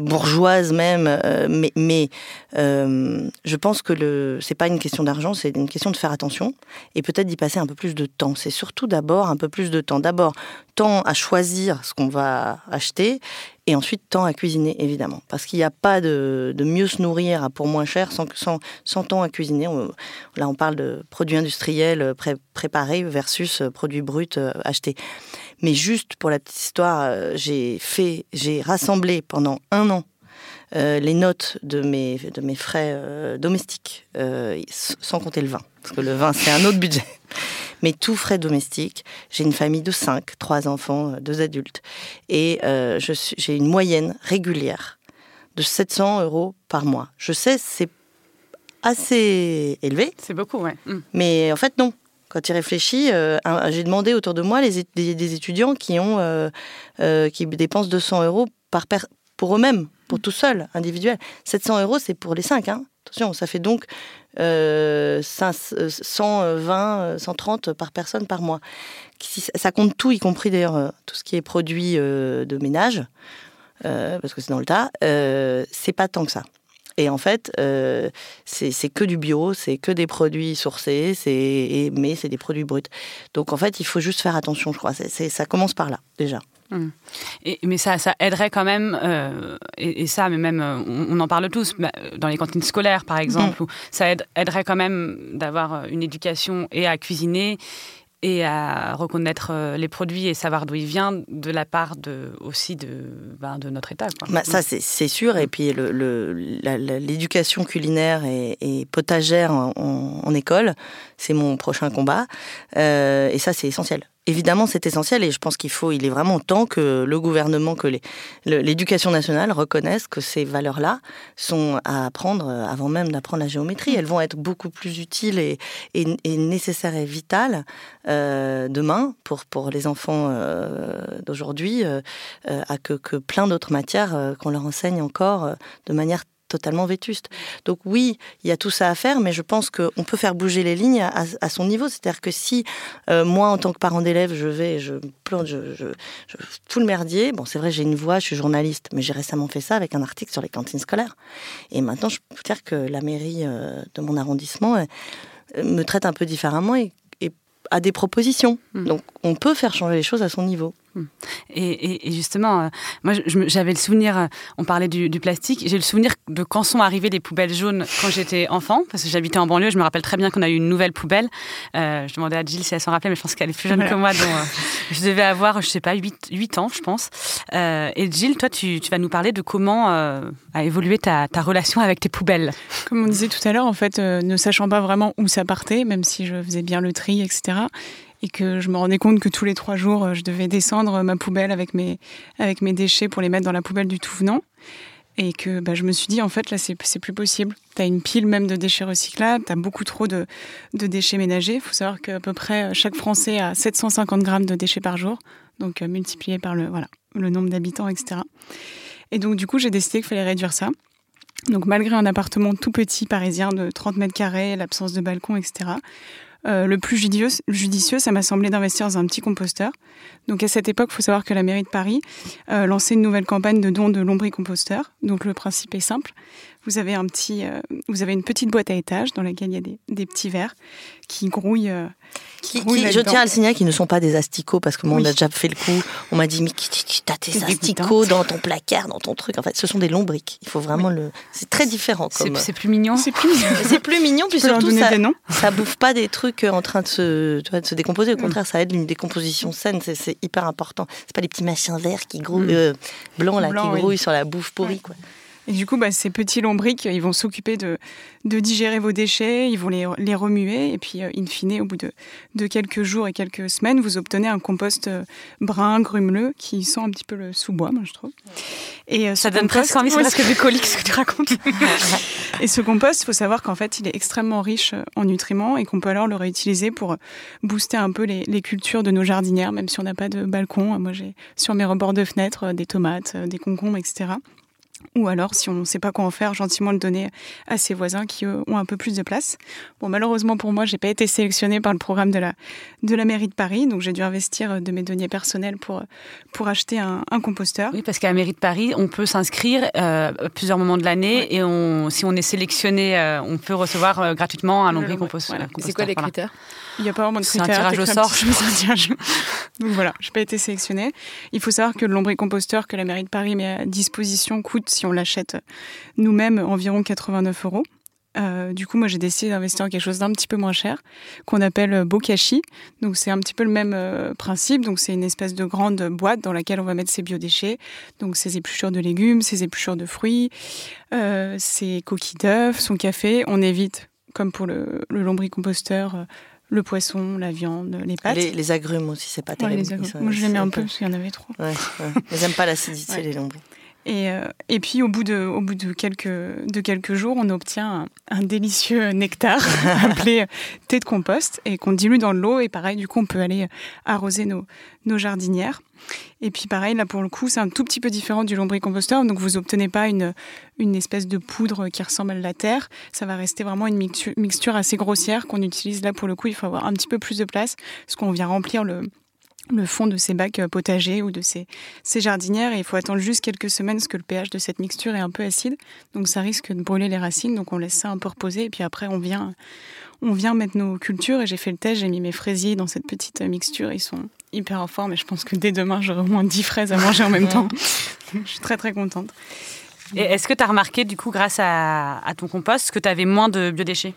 bourgeoise même, mais, mais je pense que le, c'est pas une question d'argent, c'est une question de faire attention et peut-être d'y passer un peu plus de temps. C'est surtout d'abord un peu plus de temps. D'abord, temps à choisir ce qu'on va acheter et ensuite temps à cuisiner évidemment. Parce qu'il n'y a pas de, mieux se nourrir pour moins cher sans, sans, sans temps à cuisiner. Là on parle de produits industriels préparés versus produits bruts euh, achetés. Mais juste pour la petite histoire euh, j'ai fait j'ai rassemblé pendant un an euh, les notes de mes, de mes frais domestiques, sans compter le vin, parce que le vin, c'est un autre budget mais tout frais domestique. J'ai une famille de cinq, trois enfants, euh, deux adultes, et euh, j'ai une moyenne régulière de 700 euros par mois. Je sais, c'est assez élevé. C'est beaucoup, ouais. Mm. Mais en fait, non. Quand tu réfléchis, euh, j'ai demandé autour de moi les, des, étudiants qui ont qui dépensent 200 euros par pour eux-mêmes, pour tout seul, individuel. 700 euros, c'est pour les cinq. Hein. Attention, ça fait donc 120, 130 euh, euh, par personne par mois. Ça compte tout, y compris d'ailleurs euh, tout ce qui est produit de ménage, parce que c'est dans le tas. c'est pas tant que ça. Et en fait, c'est que du bio, c'est que des produits sourcés, mais c'est des produits bruts. Donc en fait, il faut juste faire attention, je crois. ça commence par là, déjà. Et, mais ça, ça aiderait quand même, euh, et, ça, mais même, euh, on, en parle tous, bah, dans les cantines scolaires par exemple, où ça aiderait quand même d'avoir euh, une éducation et à cuisiner et à reconnaître les produits et savoir d'où ils viennent de la part de, aussi de, ben, de notre État. Bah, ça, c'est sûr. Et puis, l'éducation culinaire et, potagère en, en école, c'est mon prochain combat. et ça, c'est essentiel évidemment, c'est essentiel et je pense qu'il faut, il est vraiment temps que le gouvernement, que l'éducation nationale reconnaisse que ces valeurs-là sont à apprendre avant même d'apprendre la géométrie. Elles vont être beaucoup plus utiles et, nécessaires et vitales euh, demain pour, les enfants euh, d'aujourd'hui, euh, que, que plein d'autres matières qu'on leur enseigne encore de manière totalement vétuste. Donc oui, il y a tout ça à faire, mais je pense qu'on peut faire bouger les lignes à, son niveau. C'est-à-dire que si euh, moi, en tant que parent d'élève, je vais, je plante, je, je, je fous le merdier. Bon, c'est vrai, j'ai une voix, je suis journaliste, mais j'ai récemment fait ça avec un article sur les cantines scolaires. Et maintenant, je peux dire que la mairie euh, de mon arrondissement euh, me traite un peu différemment et, a des propositions. Mmh. Donc, on peut faire changer les choses à son niveau. Et, justement, euh, moi j'avais le souvenir, euh, on parlait du, plastique, j'ai le souvenir de quand sont arrivées les poubelles jaunes quand j'étais enfant, parce que j'habitais en banlieue, je me rappelle très bien qu'on a eu une nouvelle poubelle. Euh, je demandais à Jill si elle s'en rappelait, mais je pense qu'elle est plus jeune que moi, donc je devais avoir, je sais pas, 8, 8 ans, je pense. et Jill, toi, tu, vas nous parler de comment a évolué ta, relation avec tes poubelles. Comme on disait tout à l'heure, en fait, ne sachant pas vraiment où ça partait, même si je faisais bien le tri, etc et que je me rendais compte que tous les trois jours, euh, je devais descendre ma poubelle avec mes, avec mes déchets pour les mettre dans la poubelle du tout venant. Et que bah, je me suis dit, en fait, là, c'est plus possible. Tu as une pile même de déchets recyclables, tu as beaucoup trop de, de déchets ménagers. Il faut savoir qu'à peu près euh, chaque Français a 750 grammes de déchets par jour, donc euh, multiplié par le, voilà, le nombre d'habitants, etc. Et donc, du coup, j'ai décidé qu'il fallait réduire ça. Donc, malgré un appartement tout petit parisien de 30 mètres carrés, l'absence de balcon, etc., Euh, le plus judicieux, judicieux ça m'a semblé d'investir dans un petit composteur. Donc à cette époque, il faut savoir que la mairie de Paris euh, lançait une nouvelle campagne de dons de lombricomposteurs. Donc le principe est simple. Vous avez, un petit, euh, vous avez une petite boîte à étage dans laquelle il y a des, des petits verres qui grouillent. Euh, qui, je tiens à le signaler qu'ils ne sont pas des asticots parce que moi on a déjà fait le coup. On m'a dit mais tu as tes asticots dans ton placard, dans ton truc. En fait, ce sont des lombriques. Il faut vraiment le. C'est très différent. C'est plus mignon. C'est plus mignon. c'est plus mignon puis surtout ça, ça bouffe pas des trucs en train de se, de se décomposer. Au mm. contraire, ça aide une décomposition saine. C'est hyper important. C'est pas les petits machins verts qui grouillent, mm. euh, blancs là, qui grouillent sur la bouffe pourrie quoi. Et du coup, bah, ces petits lombrics, ils vont s'occuper de, de, digérer vos déchets, ils vont les, les remuer, et puis, euh, in fine, au bout de, de, quelques jours et quelques semaines, vous obtenez un compost euh, brun, grumeleux, qui sent un petit peu le sous-bois, moi, je trouve. Et euh, ça donne presque envie, c'est presque bucolique ce que tu racontes. et ce compost, il faut savoir qu'en fait, il est extrêmement riche en nutriments et qu'on peut alors le réutiliser pour booster un peu les, les cultures de nos jardinières, même si on n'a pas de balcon. Moi, j'ai sur mes rebords de fenêtre des tomates, des concombres, etc. Ou alors, si on ne sait pas quoi en faire, gentiment le donner à ses voisins qui ont un peu plus de place. Bon, malheureusement pour moi, j'ai pas été sélectionnée par le programme de la, de la mairie de Paris, donc j'ai dû investir de mes deniers personnels pour, pour acheter un, composteur. Oui, parce qu'à la mairie de Paris, on peut s'inscrire euh, à plusieurs moments de l'année et on, si on est sélectionné, euh, on peut recevoir euh, gratuitement un lombricomposteur. Voilà. C'est quoi les critères? Il n'y a pas vraiment de critères. C'est un tirage au sort. Donc voilà, je n'ai pas été sélectionnée. Il faut savoir que le lombricomposteur que la mairie de Paris met à disposition coûte, si on l'achète nous-mêmes, environ 89 euros. Euh, du coup, moi, j'ai décidé d'investir en quelque chose d'un petit peu moins cher, qu'on appelle Bokashi. Donc, c'est un petit peu le même euh, principe. Donc, c'est une espèce de grande boîte dans laquelle on va mettre ses biodéchets. Donc, ses épluchures de légumes, ses épluchures de fruits, euh, ses coquilles d'œufs, son café. On évite, comme pour le, le lombricomposteur, le poisson, la viande, les pâtes. Les, agrumes aussi, c'est pas terrible. Moi, je les mets un peu parce qu'il y en avait trop. Ouais, Ils n'aiment pas l'acidité, les lombris. Et, euh, et, puis au bout, de, au bout de, quelques, de quelques jours, on obtient un, délicieux nectar appelé thé de compost et qu'on dilue dans l'eau. Et pareil, du coup, on peut aller arroser nos, nos jardinières. Et puis pareil, là pour le coup, c'est un tout petit peu différent du lombricomposteur. Donc vous obtenez pas une, une espèce de poudre qui ressemble à la terre. Ça va rester vraiment une mixture assez grossière qu'on utilise. Là pour le coup. Il faut avoir un petit peu plus de place parce qu'on vient remplir le, le fond de ces bacs potagers ou de ces, ces, jardinières. Et il faut attendre juste quelques semaines parce que le pH de cette mixture est un peu acide. Donc ça risque de brûler les racines. Donc on laisse ça un peu reposer. Et puis après on vient on vient mettre nos cultures. Et j'ai fait le test. J'ai mis mes fraisiers dans cette petite mixture. Ils sont hyper en forme et je pense que dès demain j'aurai au moins 10 fraises à manger en même temps. Je suis très très contente. Et est-ce que tu as remarqué du coup grâce à, à ton compost que tu avais moins de biodéchets?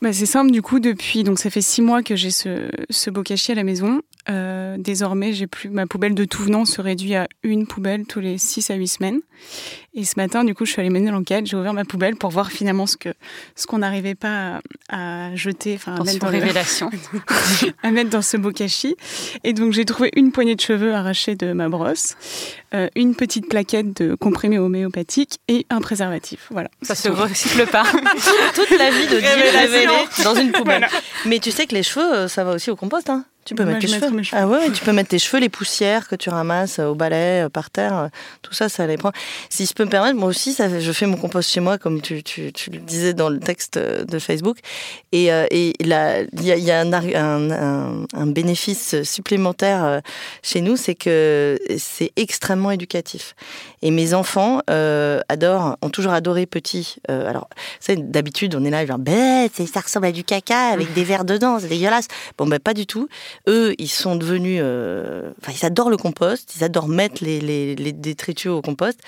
Bah, c'est simple, du coup, depuis, donc ça fait six mois que j'ai ce, ce bokashi à la maison. Euh, désormais, j'ai plus ma poubelle de tout venant se réduit à une poubelle tous les six à huit semaines. Et ce matin, du coup, je suis allée mener l'enquête. J'ai ouvert ma poubelle pour voir finalement ce que ce qu'on n'arrivait pas à, jeter, enfin à mettre dans révélation, à mettre dans ce bokashi. Et donc j'ai trouvé une poignée de cheveux arrachés de ma brosse, euh, une petite plaquette de comprimés homéopathiques et un préservatif. Voilà. Ça se recycle pas. Toute la vie de Dieu révélée dans une poubelle. Mais tu sais que les cheveux, euh, ça va aussi au compost, hein tu peux mettre tes cheveux. Ah ouais, tu peux mettre tes cheveux, les poussières que tu ramasses au balai, euh, par terre, euh, tout ça, ça les prend. Si je peux me permettre, moi aussi, ça, je fais mon compost chez moi, comme tu, tu, tu le disais dans le texte euh, de Facebook. Et il y a, y a un, un, un, bénéfice supplémentaire chez nous, c'est que c'est extrêmement éducatif. Et mes enfants adorent, ont toujours adoré petit. alors, d'habitude, on est là, genre, bête, ça ressemble à du caca avec des verres dedans, c'est dégueulasse. Bon, ben pas du tout eux, ils sont devenus. Euh, enfin, ils adorent le compost, ils adorent mettre les, les, les détritus au compost.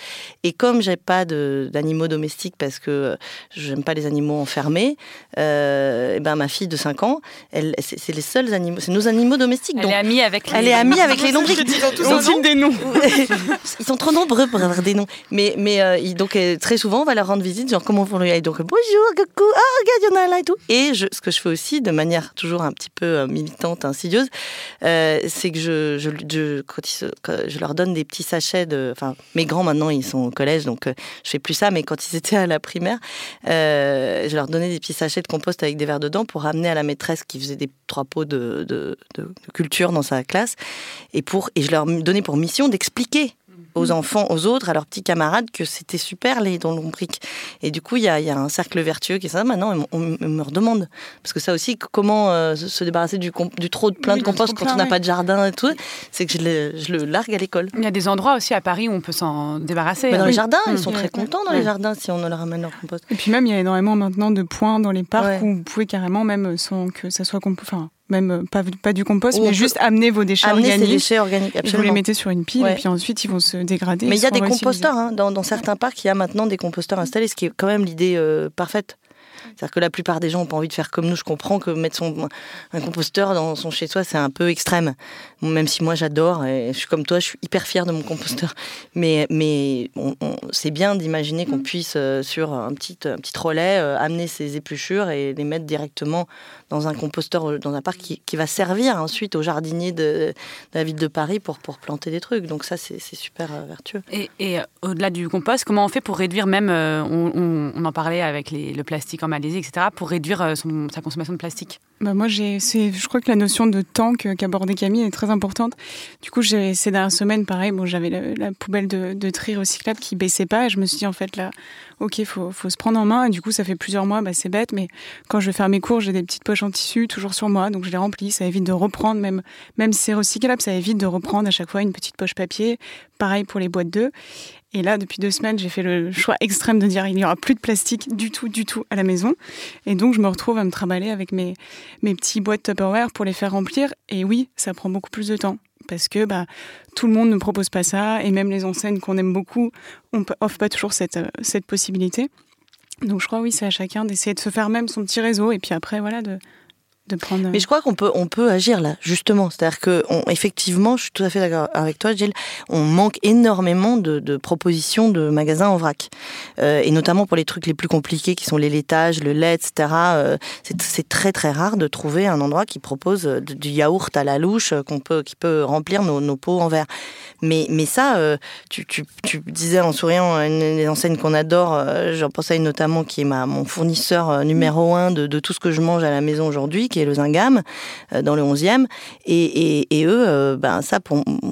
Et comme j'ai pas d'animaux domestiques parce que j'aime pas les animaux enfermés, euh, et ben ma fille de 5 ans, elle, c'est les seuls animaux, c'est nos animaux domestiques. Elle est amie avec les. Elle est amie avec les lombriques. Ils ont tous des noms. ils sont trop nombreux pour avoir des noms. Mais, mais euh, donc très souvent, on va leur rendre visite, genre comment vont le Donc bonjour, coucou, oh regarde, il y en a là et tout. Et je, ce que je fais aussi, de manière toujours un petit peu militante, insidieuse euh, c'est que je, je, leur donne des petits sachets de. Enfin, mes grands maintenant, ils sont au collège, donc euh, je fais plus ça, mais quand ils étaient à la primaire, euh, je leur donnais des petits sachets de compost avec des verres dedans pour ramener à la maîtresse qui faisait des trois pots de, de, culture dans sa classe. Et, pour, et je leur donnais pour mission d'expliquer aux enfants, aux autres, à leurs petits camarades, que c'était super les dons lombriques. Et du coup, il y a, il y a un cercle vertueux qui est ça. Maintenant, on, on- on me redemande. Parce que ça aussi, comment euh, se- se débarrasser du, trop de plein Oui, de compost quand plein, on n'a oui. pas de jardin et tout, c'est que je le, je le largue à l'école. Il y a des endroits aussi à Paris où on peut s'en débarrasser. Mais dans hein. les jardins, ils sont très contents dans les jardins si on leur ramène leur compost. Et puis même, il y a énormément maintenant de points dans les parcs Ouais. où vous pouvez carrément, même sans que ça soit compost, enfin, même euh, pas, pas du compost, mais juste amener vos déchets Amener ces organiques. déchets organiques, et vous les absolument. mettez sur une pile Ouais. et puis ensuite ils vont se dégrader. Mais il y a des composteurs. hein. Dans, dans certains parcs, il y a maintenant des composteurs installés, ce qui est quand même l'idée euh, parfaite. C'est-à-dire que la plupart des gens n'ont pas envie de faire comme nous. Je comprends que mettre son, un composteur dans son chez-soi, c'est un peu extrême. Même si moi j'adore, et je suis comme toi, je suis hyper fière de mon composteur. Mais, mais c'est bien d'imaginer qu'on puisse, euh, sur un petit, un petit relais, euh, amener ses épluchures et les mettre directement dans un composteur, euh, dans un parc qui, qui va servir ensuite aux jardiniers de, la ville de Paris pour, pour planter des trucs. Donc ça, c'est super vertueux. Et, au-delà du compost, comment on fait pour réduire même, on, en parlait avec le plastique en Malaisie, etc., pour réduire euh, sa consommation de plastique Bah moi, je crois que la notion de temps qu'abordait Camille est très importante. Du coup, ces dernières semaines, pareil, bon, j'avais la, la poubelle de, de tri recyclable qui baissait pas, et je me suis dit en fait là, ok, faut, faut se prendre en main. Et du coup, ça fait plusieurs mois, bah, c'est bête, mais quand je vais faire mes cours, j'ai des petites poches en tissu toujours sur moi, donc je les remplis. Ça évite de reprendre, même, même si c'est recyclable, ça évite de reprendre à chaque fois une petite poche papier. Pareil pour les boîtes d'œufs. Et là, depuis deux semaines, j'ai fait le choix extrême de dire il n'y aura plus de plastique du tout, du tout à la maison. Et donc, je me retrouve à me trimballer avec mes, mes petits boîtes Tupperware pour les faire remplir. Et oui, ça prend beaucoup plus de temps. Parce que bah, tout le monde ne propose pas ça. Et même les enseignes qu'on aime beaucoup, on offre pas toujours cette, euh, cette possibilité. Donc, je crois, oui, c'est à chacun d'essayer de se faire même son petit réseau. Et puis après, voilà, de, prendre. Mais je crois qu'on peut, on peut agir là, justement. C'est-à-dire que, on- effectivement, je suis tout à fait d'accord avec toi, Gilles. On manque énormément de, propositions de magasins en vrac, Euh, et notamment pour les trucs les plus compliqués, qui sont les laitages, le lait, etc. euh, c'est, très très rare de trouver un endroit qui propose euh, du yaourt à la louche euh, qu'on peut, qui peut remplir nos, nos pots en verre. Mais, mais ça, euh, tu, tu, disais en souriant une des enseignes qu'on adore, euh, j'en pense à une notamment qui est ma, mon fournisseur euh, numéro un de, de tout ce que je mange à la maison aujourd'hui, qui est le Zingam, euh, dans le 11e. Et, et, et eux, euh, ben ça,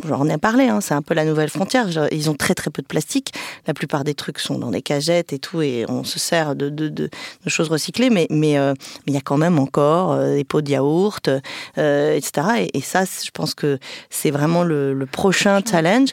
j'en ai parlé, hein, c'est un peu la nouvelle frontière. Ils ont très très peu de plastique. La plupart des trucs sont dans des cagettes et tout, et on se sert de, de, de, de choses recyclées, mais mais euh, mais il y a quand même encore des pots de yaourt, euh, etc. Et, et ça, je pense que c'est vraiment le, le prochain challenge.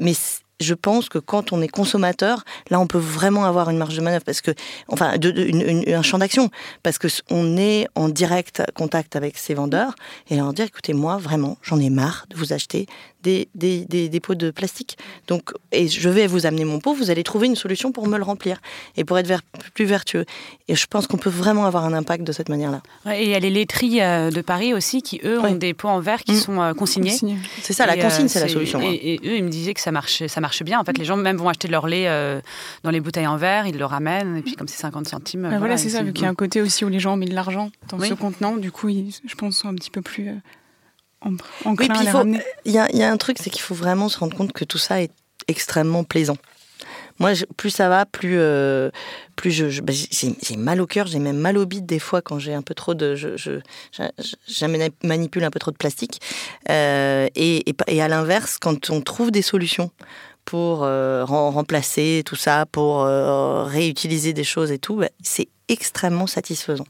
Mais je pense que quand on est consommateur, là, on peut vraiment avoir une marge de manœuvre parce que, enfin, une- une- un champ d'action, parce que on est en direct contact avec ces vendeurs et leur dire, écoutez, moi, vraiment, j'en ai marre de vous acheter des, des, des, des pots de plastique. Donc, et je vais vous amener mon pot, vous allez trouver une solution pour me le remplir et pour être ver- plus vertueux. Et je pense qu'on peut vraiment avoir un impact de cette manière-là. Ouais, Et il y a les laiteries euh, de Paris aussi qui, eux, ont des pots en verre qui Mm. sont euh, consignés. Consigné. C'est ça, la consigne, euh, c'est la solution. hein. Et, et eux, ils me disaient que ça marche, ça marche bien. En fait, les gens même vont acheter leur lait euh, dans les bouteilles en verre, ils le ramènent, et puis comme c'est 50 centimes. Voilà, c'est ça, vu qu'il y a un côté aussi où les gens ont mis de l'argent dans Oui. ce contenant, du coup, ils, je pense, sont un petit peu plus en- Oui, puis il faut- y a, y a un truc, c'est qu'il faut vraiment se rendre compte que tout ça est extrêmement plaisant. Moi, je- plus ça va, plus, euh, plus je, je- bah, j'ai mal au cœur, j'ai même mal au bide des fois quand j'ai un peu trop de, je, je, manipule un peu trop de plastique. Euh, et, et, pa- et à l'inverse, quand on trouve des solutions pour euh, rem- remplacer tout ça, pour réutiliser des choses et tout, bah, c'est extrêmement satisfaisant.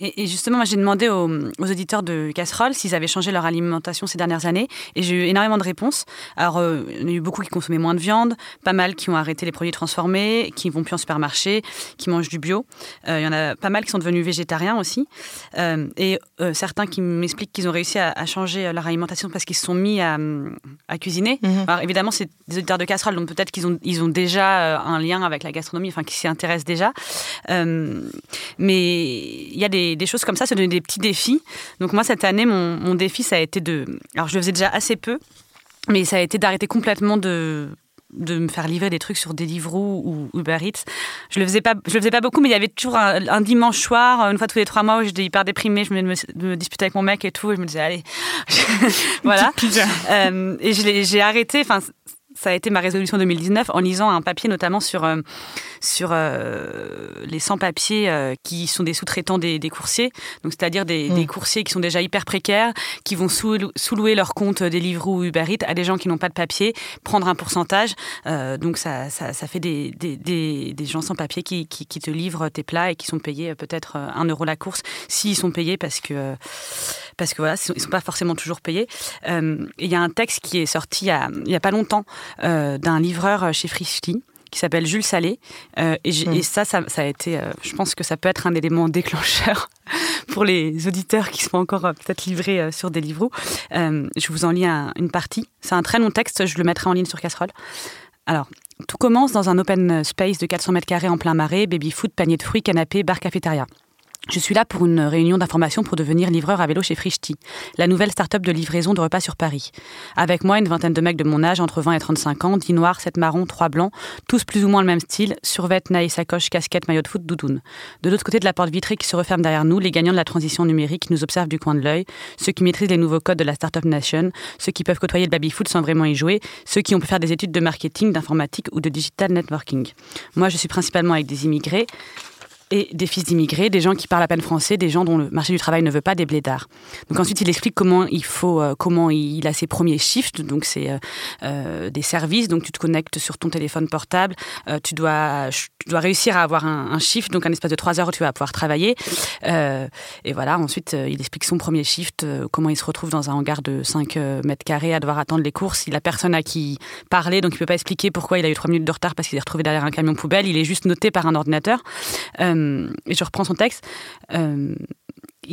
Et, et justement, j'ai demandé aux, aux auditeurs de Casserole s'ils avaient changé leur alimentation ces dernières années, et j'ai eu énormément de réponses. Alors, euh, il y en a eu beaucoup qui consommaient moins de viande, pas mal qui ont arrêté les produits transformés, qui vont plus en supermarché, qui mangent du bio. Euh, il y en a pas mal qui sont devenus végétariens aussi, Euh, et certains qui m'expliquent qu'ils ont réussi à, à changer leur alimentation parce qu'ils se sont mis à, à cuisiner. Mhm. Alors évidemment, c'est des auditeurs de casserole, donc peut-être qu'ils ont, ils ont déjà un lien avec la gastronomie, enfin qui s'y intéressent déjà. Mais il y a des, des choses comme ça, se donner des petits défis. Donc moi, cette année, mon, mon défi, ça a été de... Alors je le faisais déjà assez peu, mais ça a été d'arrêter complètement de de me faire livrer des trucs sur Deliveroo ou Uber Eats. Je le faisais pas, je le faisais pas beaucoup, mais il y avait toujours un, un dimanche soir, une fois tous les trois mois, où j'étais hyper déprimée, je me, me disputer avec mon mec et tout, et je me disais allez, voilà. Euh, et je l'ai- j'ai arrêté. Enfin, ça a été ma résolution 2019 en lisant un papier notamment sur, euh, sur euh, les sans-papiers euh, qui sont des sous-traitants des, coursiers, donc c'est-à-dire des, mm. coursiers qui sont déjà hyper précaires, qui vont sous-louer leur compte Deliveroo ou Uber Eats à des gens qui n'ont pas de papier, prendre un pourcentage. donc ça, ça, fait des, gens sans papier qui, qui, te livrent tes plats et qui sont payés peut-être un euro la course, s'ils sont payés parce que, parce que voilà, ils sont pas forcément toujours payés. Il y a un texte qui est sorti il n'y a, a pas longtemps d'un livreur chez Frischti qui s'appelle Jules Salé. Euh, et, hmm. ça, ça, a été, euh, je pense que ça peut être un élément déclencheur pour les auditeurs qui sont encore peut-être livrés sur des livres. je vous en lis une partie. C'est un très long texte, je le mettrai en ligne sur Casserole. Alors, tout commence dans un open space de 400 mètres carrés en plein marais, baby-food, panier de fruits, canapé, bar cafétéria. Je suis là pour une réunion d'information pour devenir livreur à vélo chez Frischti, la nouvelle start-up de livraison de repas sur Paris. Avec moi, une vingtaine de mecs de mon âge, entre 20 et 35 ans, 10 noirs, 7 marrons, 3 blancs, tous plus ou moins le même style, survêt, naïs, sacoche, casquette, maillot de foot, doudoune. De l'autre côté de la porte vitrée qui se referme derrière nous, les gagnants de la transition numérique nous observent du coin de l'œil, ceux qui maîtrisent les nouveaux codes de la Startup Nation, ceux qui peuvent côtoyer le baby-foot sans vraiment y jouer, ceux qui ont pu faire des études de marketing, d'informatique ou de digital networking. Moi, je suis principalement avec des immigrés, et des fils d'immigrés, des gens qui parlent à peine français, des gens dont le marché du travail ne veut pas, des blédards. Donc ensuite, il explique comment il faut, euh, comment il a ses premiers shifts. Donc c'est euh, euh, des services. Donc tu te connectes sur ton téléphone portable. tu dois, réussir à avoir un, shift, donc un espace de trois heures où tu vas pouvoir travailler. et voilà. Ensuite, il explique son premier shift, comment il se retrouve dans un hangar de 5 mètres carrés à devoir attendre les courses. Il a personne à qui parler, donc il peut pas expliquer pourquoi il a eu trois minutes de retard parce qu'il s'est retrouvé derrière un camion poubelle. Il est juste noté par un ordinateur. Et je reprends son texte.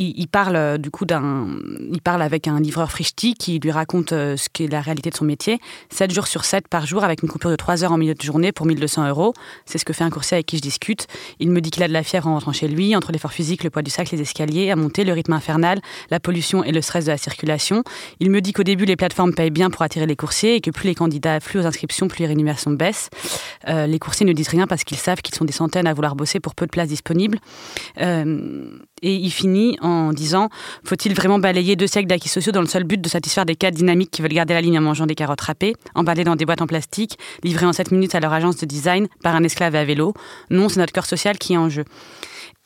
Il, parle euh, du coup d'un, il parle avec un livreur frichti qui lui raconte euh, ce qu'est la réalité de son métier. 7 jours sur 7 par jour avec une coupure de 3 heures en milieu de journée pour 1200 euros. C'est ce que fait un coursier avec qui je discute. Il me dit qu'il a de la fièvre en rentrant chez lui, entre l'effort physique, le poids du sac, les escaliers, à monter, le rythme infernal, la pollution et le stress de la circulation. Il me dit qu'au début, les plateformes payent bien pour attirer les coursiers et que plus les candidats affluent aux inscriptions, plus les rémunérations baissent. Euh, les coursiers ne disent rien parce qu'ils savent qu'ils sont des centaines à vouloir bosser pour peu de places disponibles. Et il finit en disant Faut-il vraiment balayer deux siècles d'acquis sociaux dans le seul but de satisfaire des cadres dynamiques qui veulent garder la ligne en mangeant des carottes râpées, emballées dans des boîtes en plastique, livrées en 7 minutes à leur agence de design par un esclave à vélo? Non, c'est notre cœur social qui est en jeu.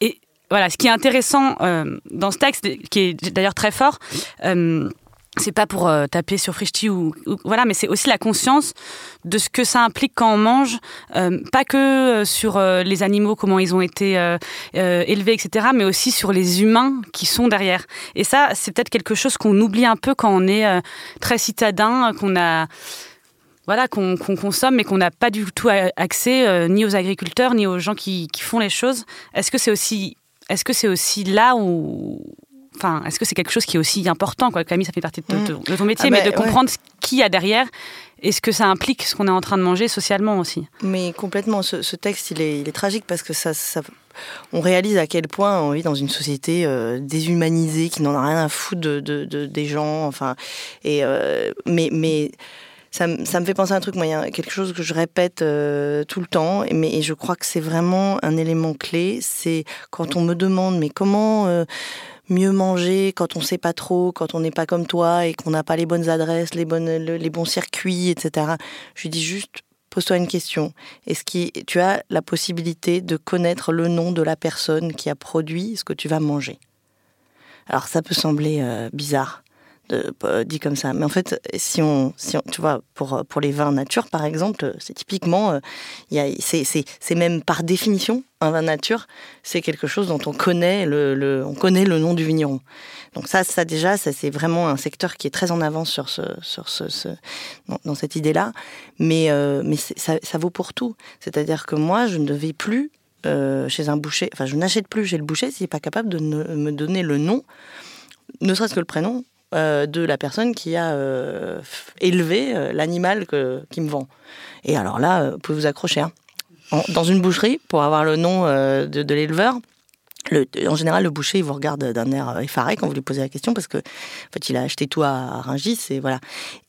Et voilà, ce qui est intéressant euh, dans ce texte, qui est d'ailleurs très fort, euh, c'est pas pour euh, taper sur Frischti ou, voilà, mais c'est aussi la conscience de ce que ça implique quand on mange, euh, pas que euh, sur les animaux, comment ils ont été élevés, etc., mais aussi sur les humains qui sont derrière. Et ça, c'est peut-être quelque chose qu'on oublie un peu quand on est très citadin, qu'on a voilà, qu'on consomme, mais qu'on n'a pas du tout accès ni aux agriculteurs ni aux gens qui, qui font les choses. Est-ce que c'est aussi, est-ce que c'est aussi là où Enfin, est-ce que c'est quelque chose qui est aussi important quoi? Camille, ça fait partie de, ton métier, ah mais bah, de comprendre qui y a derrière et ce que ça implique, ce qu'on est en train de manger socialement aussi. Mais complètement, ce, texte, il est, il est, tragique parce que ça, on réalise à quel point on vit dans une société euh, déshumanisée qui n'en a rien à foutre de, de, des gens. Enfin, et euh, mais mais ça, ça, me fait penser à un truc. A quelque chose que je répète euh, tout le temps, mais et je crois que c'est vraiment un élément clé. C'est quand on me demande, mais comment mieux manger quand on sait pas trop, quand on n'est pas comme toi et qu'on n'a pas les bonnes adresses, les, bons circuits, etc. Je lui dis juste, pose-toi une question. Est-ce que tu as la possibilité de connaître le nom de la personne qui a produit ce que tu vas manger? Alors ça peut sembler euh, bizarre, euh, dit comme ça. Mais en fait, si on, si tu vois, pour, pour les vins nature, par exemple, c'est typiquement, euh, c'est même par définition, un vin nature, c'est quelque chose dont on connaît le, on connaît le nom du vigneron. Donc ça, ça déjà, ça c'est vraiment un secteur qui est très en avance sur ce, sur ce, dans, cette idée-là. Mais, euh, mais ça, ça vaut pour tout. C'est-à-dire que moi, je ne vais plus chez un boucher, enfin, je n'achète plus chez le boucher s'il n'est pas capable de me donner le nom, ne serait-ce que le prénom, euh, de la personne qui a euh, élevé euh, l'animal qui me vend. Et alors là, vous pouvez vous accrocher. Hein. dans une boucherie, pour avoir le nom de, l'éleveur, en général, le boucher, il vous regarde d'un air effaré quand vous lui posez la question parce que, en fait, il a acheté tout à Rungis voilà.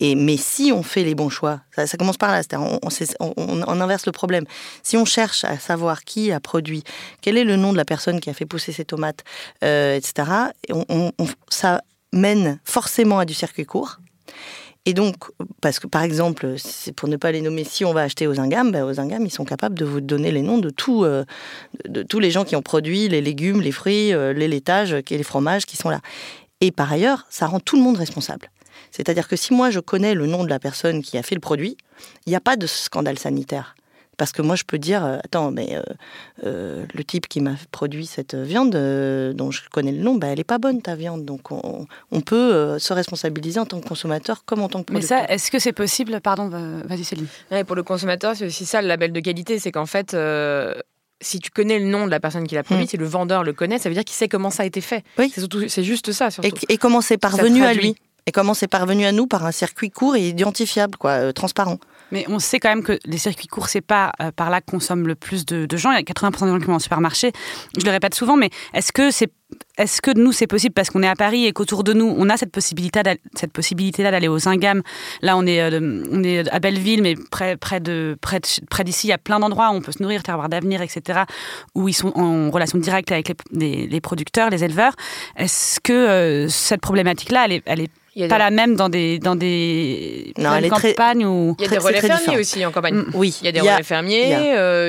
Et mais si on fait les bons choix, ça, commence par là, on, on, inverse le problème. Si on cherche à savoir qui a produit, quel est le nom de la personne qui a fait pousser ces tomates, etc. ça mène forcément à du circuit court. Et donc, parce que par exemple, c'est pour ne pas les nommer, si on va acheter aux Ingam, ben, aux Ingam, ils sont capables de vous donner les noms de, tout, euh, de, tous les gens qui ont produit les légumes, les fruits, euh, les laitages et les fromages qui sont là. Et par ailleurs, ça rend tout le monde responsable. C'est-à-dire que si moi je connais le nom de la personne qui a fait le produit, il n'y a pas de scandale sanitaire. Parce que moi, je peux dire, euh, attends, mais euh, euh, le type qui m'a produit cette viande, dont je connais le nom, bah, elle n'est pas bonne, ta viande. Donc, on, peut se responsabiliser en tant que consommateur comme en tant que producteur. Mais ça, est-ce que c'est possible? Pardon, vas-y Céline. pour le consommateur, c'est aussi ça le label de qualité, c'est qu'en fait si tu connais le nom de la personne qui l'a produit, mm. si le vendeur le connaît, ça veut dire qu'il sait comment ça a été fait. Oui. C'est juste ça. Surtout. Et, comment c'est parvenu à lui? Et comment c'est parvenu à nous par un circuit court et identifiable, quoi, transparent. Mais on sait quand même que les circuits courts, c'est pas euh, par là que consomment le plus de, gens. Il y a 80% des gens qui vont au supermarché. Je le répète souvent, mais est-ce que c'est est-ce que nous c'est possible parce qu'on est à Paris et qu'autour de nous on a cette possibilité cette possibilité là d'aller aux Ingam là on est euh, on est à Belleville mais près près de près près d'ici il y a plein d'endroits où on peut se nourrir terroir d'avenir etc où ils sont en relation directe avec les, producteurs les éleveurs est-ce que euh, cette problématique là elle est pas la même dans des dans des non, campagnes ou il y a des relais fermiers aussi en campagne. Mm. Oui, il y a des relais fermiers.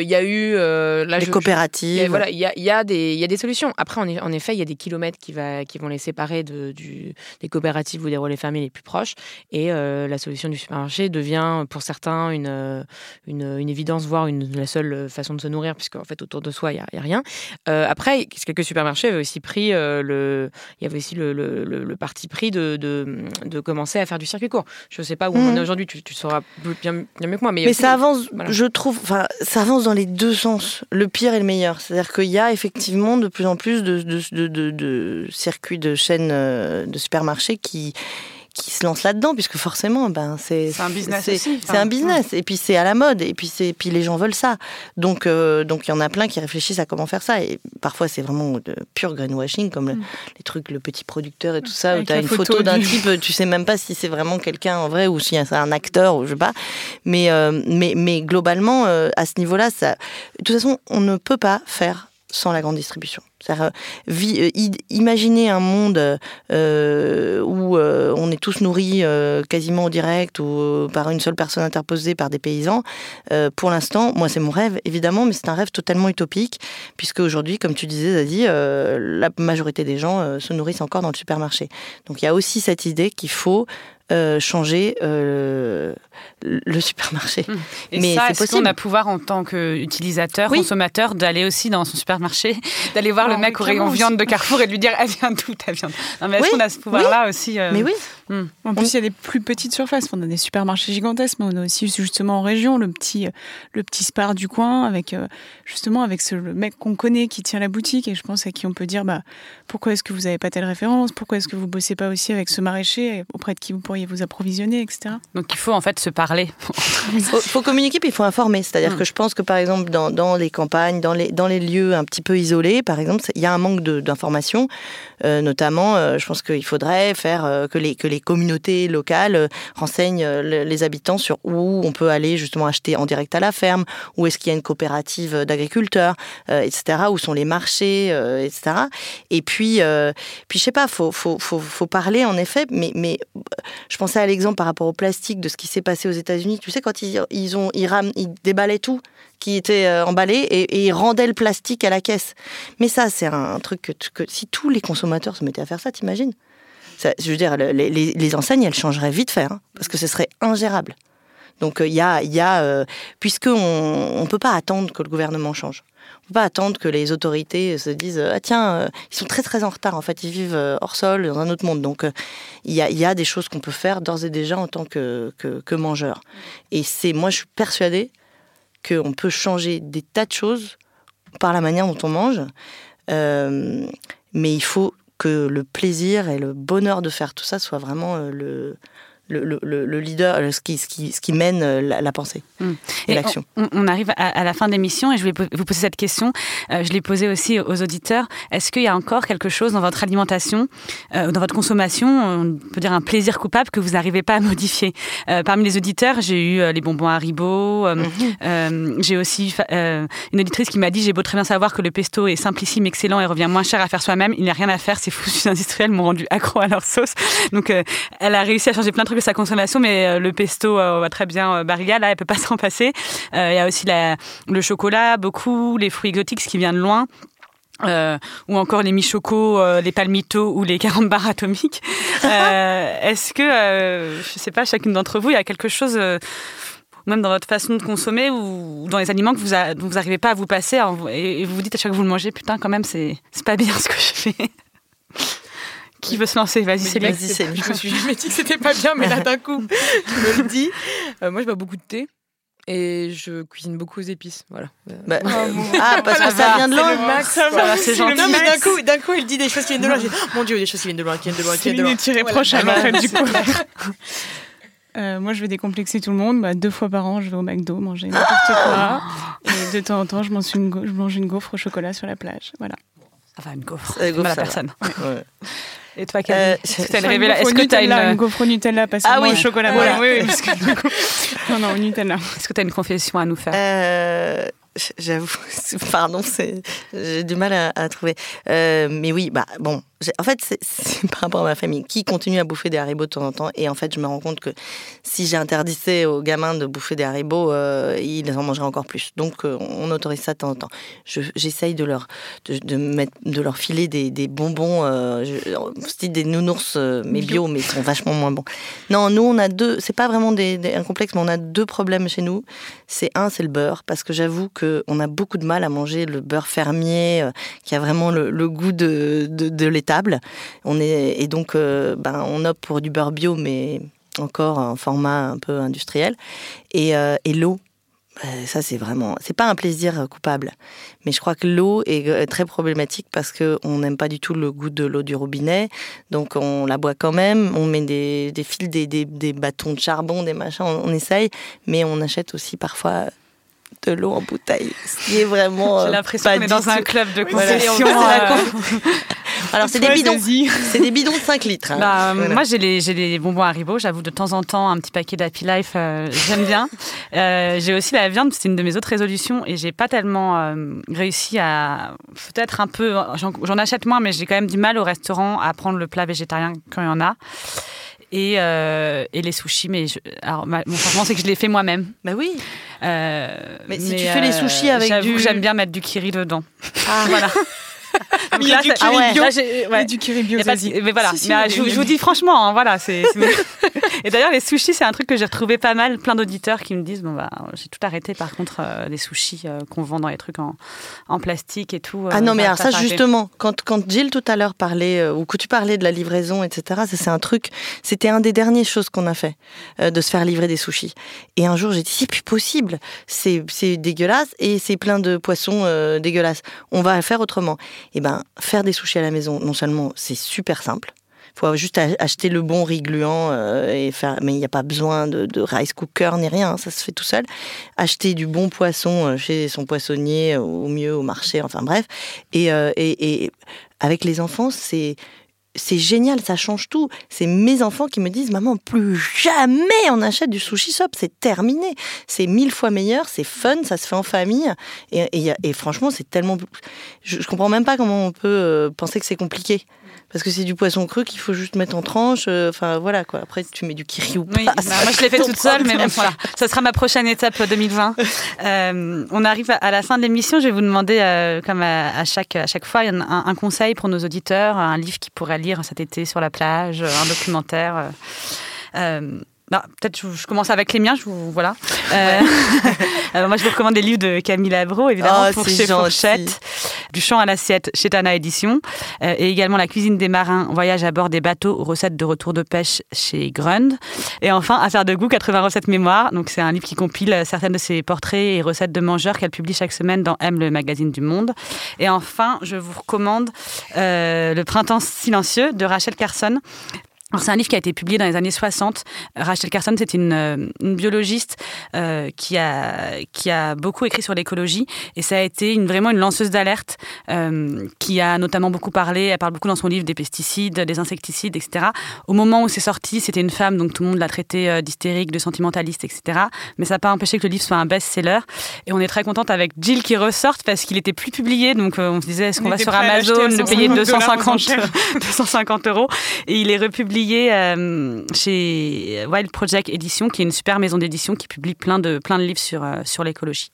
Il y, a... eu euh, les coopératives. voilà, il y a, y a, des il y a des solutions. Après, en, en effet, il y a des kilomètres qui va qui vont les séparer de, du, des coopératives ou des relais fermiers les plus proches. Et euh, la solution du supermarché devient pour certains une une, une évidence, voire une la seule façon de se nourrir, puisque en fait autour de soi il y a, rien. Euh, après, quelques supermarchés avaient aussi pris euh, le il y avait aussi le, le, le, parti pris de, de de commencer à faire du circuit court. Je ne sais pas où on est mhm. aujourd'hui, tu, tu, sauras bien, mieux que moi. Mais, ça avance, je trouve, enfin, ça avance dans les deux sens, le pire et le meilleur. C'est-à-dire qu'il y a effectivement de plus en plus de, de, de, de circuits de chaînes euh, de supermarchés qui qui se lance là-dedans, puisque forcément, ben c'est un business. C'est un business, et puis c'est à la mode, et puis c'est puis les gens veulent ça. Donc euh, donc il y en a plein qui réfléchissent à comment faire ça, et parfois c'est vraiment de pur greenwashing, comme mm. les trucs le petit producteur et tout ça, où tu as une photo, d'un type, tu sais même pas si c'est vraiment quelqu'un en vrai ou si c'est un acteur ou je sais pas. Mais euh, mais mais globalement euh, à ce niveau-là, ça, de toute façon, on ne peut pas faire sans la grande distribution. Euh, euh, imaginez un monde euh, où on est tous nourris quasiment au direct ou par une seule personne interposée par des paysans. pour l'instant, moi c'est mon rêve évidemment, mais c'est un rêve totalement utopique puisque aujourd'hui, comme tu disais, Zazie, la majorité des gens se nourrissent encore dans le supermarché. Donc il y a aussi cette idée qu'il faut changer le supermarché. Hum. Et Mais ça, est-ce qu'on a pouvoir en tant qu'utilisateur, consommateur, d'aller aussi dans son supermarché, d'aller voir le mec au rayon viande de Carrefour et de lui dire elle vient d'où ta viande? Non, mais Est-ce qu'on a ce pouvoir-là aussi euh, Mais oui. Hum. En plus, il y a des plus petites surfaces. On a des supermarchés gigantesques, mais on a aussi justement en région le petit, le petit spar du coin avec euh, justement avec ce le mec qu'on connaît qui tient la boutique et je pense à qui on peut dire bah pourquoi est-ce que vous n'avez pas telle référence, pourquoi est-ce que vous bossez pas aussi avec ce maraîcher auprès de qui vous pourriez vous approvisionner, etc. Donc il faut en fait se parler il faut, communiquer, puis il faut informer. C'est-à-dire mm. que je pense que, par exemple, dans, dans, les campagnes, dans les, dans les lieux un petit peu isolés, par exemple, il y a un manque d'informations. Euh, notamment, euh, je pense qu'il faudrait faire euh, que, les, que les communautés locales renseignent les habitants sur où on peut aller justement acheter en direct à la ferme, où est-ce qu'il y a une coopérative d'agriculteurs, etc., où sont les marchés, etc. Et puis, puis je sais pas, faut, faut, faut, faut parler en effet, mais, mais je pensais à l'exemple par rapport au plastique de ce qui s'est passé aux États-Unis. Tu sais, quand ils, ils, déballaient tout qui était euh, emballé et, ils rendaient le plastique à la caisse. Mais ça, c'est un truc que, si tous les consommateurs se mettaient à faire ça, t'imagines? Je veux dire, les, enseignes, elles changeraient vite fait, hein, parce que ce serait ingérable. Donc il y a, y a euh, puisqu'on ne peut pas attendre que le gouvernement change. On peut pas attendre que les autorités se disent ah tiens euh, ils sont très très en retard en fait ils vivent hors sol dans un autre monde. Donc il y, a, y, a, des choses qu'on peut faire d'ores et déjà en tant que, que, mangeur et c'est moi je suis persuadée qu'on peut changer des tas de choses par la manière dont on mange. Euh, mais il faut que le plaisir et le bonheur de faire tout ça soit vraiment le le, le, leader, ce qui, ce qui, ce qui mène euh, la, pensée hmm. et, l'action. On, arrive à, la fin de l'émission et je vais vous poser cette question. Euh, je l'ai posée aussi aux auditeurs. Est-ce qu'il y a encore quelque chose dans votre alimentation, euh, dans votre consommation, on peut dire un plaisir coupable que vous n'arrivez pas à modifier? Parmi les auditeurs, j'ai eu les bonbons Haribo. Mhm. j'ai aussi une auditrice qui m'a dit j'ai beau très bien savoir que le pesto est simplissime, excellent et revient moins cher à faire soi-même. Il n'y a rien à faire. Ces fous industriels m'ont rendu accro à leur sauce. Donc, elle a réussi à changer plein de trucs sa consommation, mais le pesto va très bien Barilla, là, elle peut pas s'en passer. Il y a aussi la, le chocolat, beaucoup, les fruits exotiques, ce qui vient de loin. Euh, ou encore les michocos, euh, les palmitos ou les carambars atomiques. Euh, Est-ce que, euh, je sais pas, chacune d'entre vous, il y a quelque chose, euh, même dans votre façon de consommer ou dans les aliments que vous, a, dont vous n'arrivez pas à vous passer? Et, et, vous vous dites à chaque fois que vous le mangez, putain, quand même, c'est pas bien ce que je fais. Qui veut se lancer Vas-y, c'est vas Je me suis jamais dit que c'était pas bien, mais là d'un coup, je me le dis. moi, je bois beaucoup de thé. Et je cuisine beaucoup aux épices, voilà. Bah, oh, ah, parce que ça vient de loin. Voilà, c'est gentil. Non, mais d'un coup, d'un coup, il dit des choses qui viennent de loin. J'ai oh, mon Dieu, des choses qui viennent de loin, qui viennent de loin, qui viennent de loin. C'est une prochaine, en fait, du coup. Euh, moi, je vais décomplexer tout le monde. Bah, deux fois par an, je vais au McDo manger n'importe quoi. Et de temps en temps, je mange, une je mange une gaufre au chocolat sur la plage. Voilà. Enfin, une gaufre. C'est la personne. Ouais. Et toi, Camille euh, Est-ce que tu as une... une gaufre Nutella parce que ah, oui. au chocolat voilà. Oui, oui, parce que... non, non, Nutella. Est-ce que tu as une confession à nous faire? Euh, J'avoue, pardon, j'ai du mal à, à trouver. Euh, mais oui, bah bon, en fait, c'est par rapport à ma famille qui continue à bouffer des haribots de temps en temps. Et en fait, je me rends compte que si j'interdisais aux gamins de bouffer des haribots, euh, ils en mangeraient encore plus. Donc, euh, on autorise ça de temps en temps. J'essaye de leur, de, de, mettre, de leur filer des, des bonbons, euh, style des nounours, euh, mais bio, mais ils sont vachement moins bons. Non, nous, on a deux, c'est pas vraiment des, des, un complexe, mais on a deux problèmes chez nous. C'est un, c'est le beurre, parce que j'avoue qu'on a beaucoup de mal à manger le beurre fermier, qui a vraiment le, le goût de, de, de l'état on est, et donc, euh, ben, on opte pour du beurre bio, mais encore en format un peu industriel. Et, euh, l'eau, euh, ça c'est vraiment, c'est pas un plaisir coupable, mais je crois que l'eau est très problématique parce que on n'aime pas du tout le goût de l'eau du robinet, donc on la boit quand même, on met des, des fils, des, des, des, bâtons de charbon, des machins, on, on, essaye, mais on achète aussi parfois de l'eau en bouteille, ce qui est vraiment. J'ai l'impression qu'on est dans un club de concession. Alors, c'est des bidons. C'est des bidons de 5 litres. Hein. Bah, voilà. Moi, j'ai les, les bonbons Haribo. J'avoue, de temps en temps, un petit paquet d'Happy Life, euh, j'aime bien. Euh, j'ai aussi la viande, c'est une de mes autres résolutions. Et j'ai pas tellement euh, réussi à. Peut-être un peu. J'en achète moins, mais j'ai quand même du mal au restaurant à prendre le plat végétarien quand il y en a. Et, euh, et, les sushis. Mais je, alors, ma, mon changement, c'est que je les fais moi-même. Bah oui. Euh, mais, mais, si tu fais les sushis avec du. J'aime bien mettre du kiri dedans. Ah. voilà. il y a du kiri ah ouais, bio. Là, ouais. du kiri bio. Pas, mais voilà. Si, si, mais, je, je, vous dis franchement, hein, voilà. c'est Et d'ailleurs, les sushis, c'est un truc que j'ai retrouvé pas mal. Plein d'auditeurs qui me disent bon bah, j'ai tout arrêté. Par contre, euh, les sushis euh, qu'on vend dans les trucs en, en plastique et tout. Euh, ah non, mais alors ça, justement, quand quand Jill tout à l'heure parlait euh, ou que tu parlais de la livraison, etc. Ça, c'est un truc. C'était un des dernières choses qu'on a fait euh, de se faire livrer des sushis. Et un jour, j'ai dit c'est plus possible. C'est c'est dégueulasse et c'est plein de poissons dégueulasses. On va faire autrement. Et ben faire des sushis à la maison, non seulement c'est super simple, faut juste acheter le bon riz gluant euh, et faire, mais il n'y a pas besoin de, rice cooker ni rien, ça se fait tout seul. Acheter du bon poisson euh, chez son poissonnier, au mieux au marché, enfin bref. Et, euh, et, et avec les enfants, c'est c'est génial, ça change tout. C'est mes enfants qui me disent Maman, plus jamais on achète du sushi shop, c'est terminé. C'est mille fois meilleur, c'est fun, ça se fait en famille. Et, franchement, c'est tellement. Je, je comprends même pas comment on peut euh, penser que c'est compliqué parce que c'est du poisson cru qu'il faut juste mettre en tranche. Euh, enfin voilà quoi. Après tu mets du kiri ou pas. Oui, bah, moi je l'ai fait toute seule, mais bon voilà. Ça sera ma prochaine étape 2020. euh, on arrive à la fin de l'émission. Je vais vous demander, euh, comme à, à, chaque à chaque fois, un, un, conseil pour nos auditeurs, un livre qu'ils pourraient lire cet été sur la plage, un documentaire. Euh, bah, peut-être je, je, commence avec les miens. Je vous, voilà. Euh, moi, je vous recommande des livres de Camille Labro, évidemment, oh, pour chez. Fourchette, du champ à l'assiette chez Tana Édition, euh, et également La cuisine des marins, voyage à bord des bateaux, recettes de retour de pêche chez Grund. Et enfin, Affaire de goût, 80 recettes mémoire. Donc c'est un livre qui compile certaines de ses portraits et recettes de mangeurs qu'elle publie chaque semaine dans M, le magazine du Monde. Et enfin, je vous recommande euh, Le printemps silencieux de Rachel Carson. C'est un livre qui a été publié dans les années 60. Rachel Carson, c'est une, euh, une, biologiste euh, qui, a, qui a beaucoup écrit sur l'écologie et ça a été une, vraiment une lanceuse d'alerte euh, qui a notamment beaucoup parlé, elle parle beaucoup dans son livre des pesticides, des insecticides, etc. Au moment où c'est sorti, c'était une femme, donc tout le monde l'a traité euh, d'hystérique, de sentimentaliste, etc. Mais ça n'a pas empêché que le livre soit un best-seller. Et on est très contente avec Jill qui ressorte parce qu'il était plus publié, donc on se disait est-ce qu'on va sur Amazon le payer 250, 250 euros? Et il est republié publié chez Wild Project Édition, qui est une super maison d'édition qui publie plein de, plein de livres sur, sur l'écologie.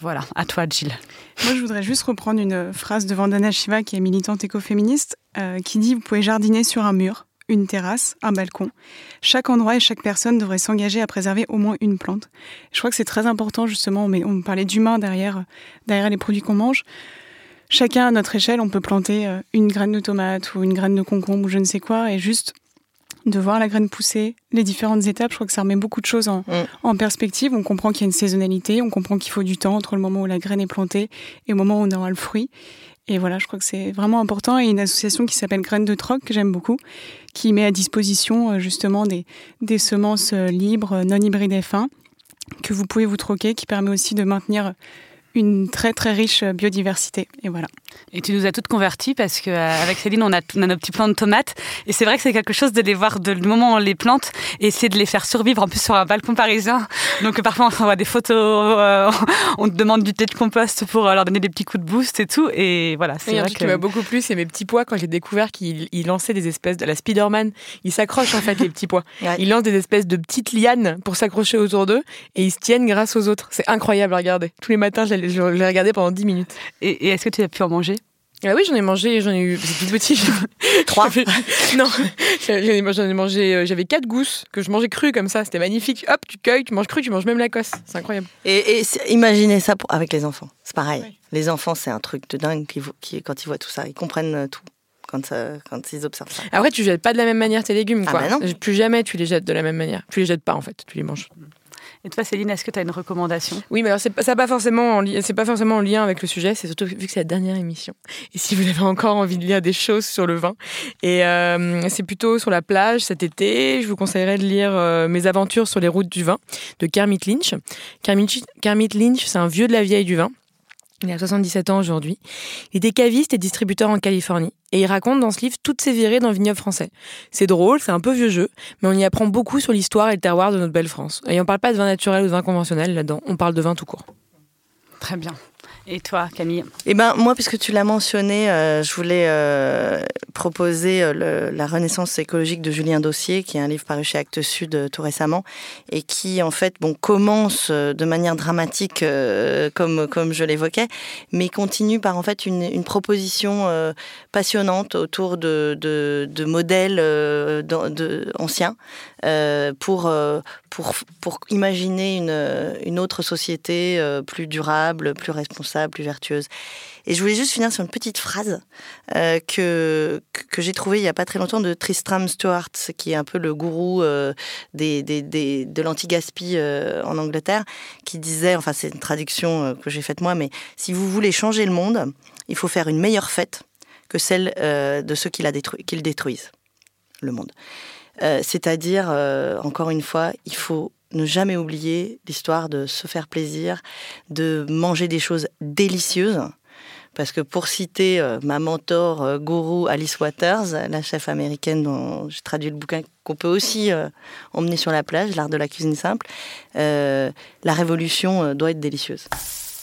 Voilà, à toi, Gilles. Moi, je voudrais juste reprendre une phrase de Vandana Shiva, qui est militante écoféministe, qui dit Vous pouvez jardiner sur un mur, une terrasse, un balcon. Chaque endroit et chaque personne devrait s'engager à préserver au moins une plante. Je crois que c'est très important, justement, mais on parlait d'humain derrière, derrière les produits qu'on mange. Chacun à notre échelle, on peut planter euh, une graine de tomate ou une graine de concombre ou je ne sais quoi, et juste de voir la graine pousser, les différentes étapes, je crois que ça remet beaucoup de choses en, mm. en perspective. On comprend qu'il y a une saisonnalité, on comprend qu'il faut du temps entre le moment où la graine est plantée et le moment où on aura le fruit. Et voilà, je crois que c'est vraiment important. Et une association qui s'appelle Graines de Troc, que j'aime beaucoup, qui met à disposition euh, justement des, des semences euh, libres, non hybrides F1, que vous pouvez vous troquer, qui permet aussi de maintenir une très très riche biodiversité. Et voilà. Et tu nous as toutes converties parce qu'avec Céline, on a, on a, nos petits plants de tomates. Et c'est vrai que c'est quelque chose de les voir de, du moment où on les plante et essayer de les faire survivre en plus sur un balcon parisien. Donc parfois on voit des photos, euh, on te demande du thé de compost pour leur donner des petits coups de boost et tout. Et voilà, c'est vrai que... qui m'a beaucoup plu, c'est mes petits pois. Quand j'ai découvert qu'ils lançaient des espèces de la Spider-Man, ils s'accrochent en fait les petits pois. Ils lancent des espèces de petites lianes pour s'accrocher autour d'eux et ils se tiennent grâce aux autres. C'est incroyable à regarder. Tous les matins, je l'ai regardé pendant 10 minutes. Et, est-ce que tu as pu en manger ah oui, j'en ai mangé, j'en ai eu, c'est tout petit. Trois. non, j'en ai, mangé, euh, j'avais quatre gousses que je mangeais crues comme ça, c'était magnifique. Hop, tu cueilles, tu manges cru, tu manges même la cosse, c'est incroyable. Et, imaginez ça pour, avec les enfants, c'est pareil. Les enfants, c'est un truc de dingue qui, qui, quand ils voient tout ça, ils comprennent euh, tout. Quand, quand, ils observent ça. Après, tu jettes pas de la même manière tes légumes. Ah quoi. Bah non. Plus jamais tu les jettes de la même manière. Tu les jettes pas en fait, tu les manges. Et toi, Céline, est-ce que tu as une recommandation? Oui, mais alors c'est pas, pas forcément c'est pas forcément en lien avec le sujet. C'est surtout vu que c'est la dernière émission. Et si vous avez encore envie de lire des choses sur le vin, et euh, c'est plutôt sur la plage cet été, je vous conseillerais de lire euh, Mes aventures sur les routes du vin de Kermit Lynch. Kermit, Kermit Lynch, c'est un vieux de la vieille du vin. Il a 77 ans aujourd'hui. Il était caviste et distributeur en Californie. Et il raconte dans ce livre toutes ses virées dans le vignoble français. C'est drôle, c'est un peu vieux jeu, mais on y apprend beaucoup sur l'histoire et le terroir de notre belle France. Et on parle pas de vin naturel ou de vin conventionnel là-dedans, on parle de vin tout court. Très bien. Et toi, Camille Eh ben, moi, puisque tu l'as mentionné, euh, je voulais euh, proposer euh, La Renaissance écologique de Julien Dossier, qui est un livre paru chez Actes Sud tout récemment, et qui, en fait, bon, commence de manière dramatique, comme, comme je l'évoquais, mais continue par, en fait, une proposition passionnante autour de, modèles de, anciens pour, pour, pour imaginer une, autre société plus durable, plus responsable plus vertueuse. Et je voulais juste finir sur une petite phrase euh, que, j'ai trouvée il n'y a pas très longtemps de Tristram Stuart, qui est un peu le gourou euh, de l'anti-gaspi euh, en Angleterre, qui disait, enfin c'est une traduction que j'ai faite moi, mais si vous voulez changer le monde, il faut faire une meilleure fête que celle de ceux qui, la détruit, qui le détruisent, le monde. C'est-à-dire, encore une fois, il faut ne jamais oublier l'histoire de se faire plaisir, de manger des choses délicieuses. Parce que pour citer euh, ma mentor euh, gourou Alice Waters, la chef américaine dont j'ai traduit le bouquin qu'on peut aussi euh, emmener sur la plage, l'art de la cuisine simple, la révolution doit être délicieuse.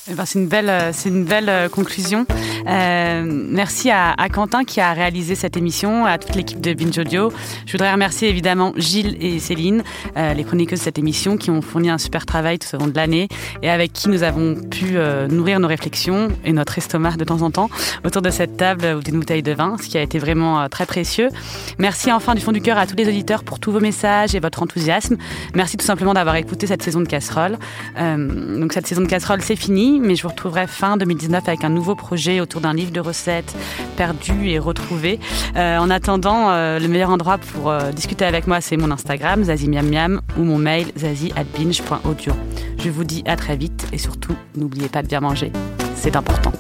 Eh ben, c'est une belle, euh, c'est une belle euh, conclusion. Euh, merci à, Quentin qui a réalisé cette émission, à toute l'équipe de Binge Audio. Je voudrais remercier évidemment Gilles et Céline, les chroniqueuses de cette émission, qui ont fourni un super travail tout au long de l'année et avec qui nous avons pu nourrir nos réflexions et notre estomac de temps en temps autour de cette table ou d'une bouteille de vin, ce qui a été vraiment très précieux. Merci enfin du fond du cœur à tous les auditeurs pour tous vos messages et votre enthousiasme. Merci tout simplement d'avoir écouté cette saison de casserole. donc cette saison de casserole, c'est fini mais je vous retrouverai fin 2019 avec un nouveau projet autour d'un livre de recettes perdu et retrouvé. Euh, en attendant, euh, le meilleur endroit pour euh, discuter avec moi, c'est mon Instagram, zazimiamiam, ou mon mail, zazi.binge.audio. Je vous dis à très vite et surtout, n'oubliez pas de bien manger, c'est important.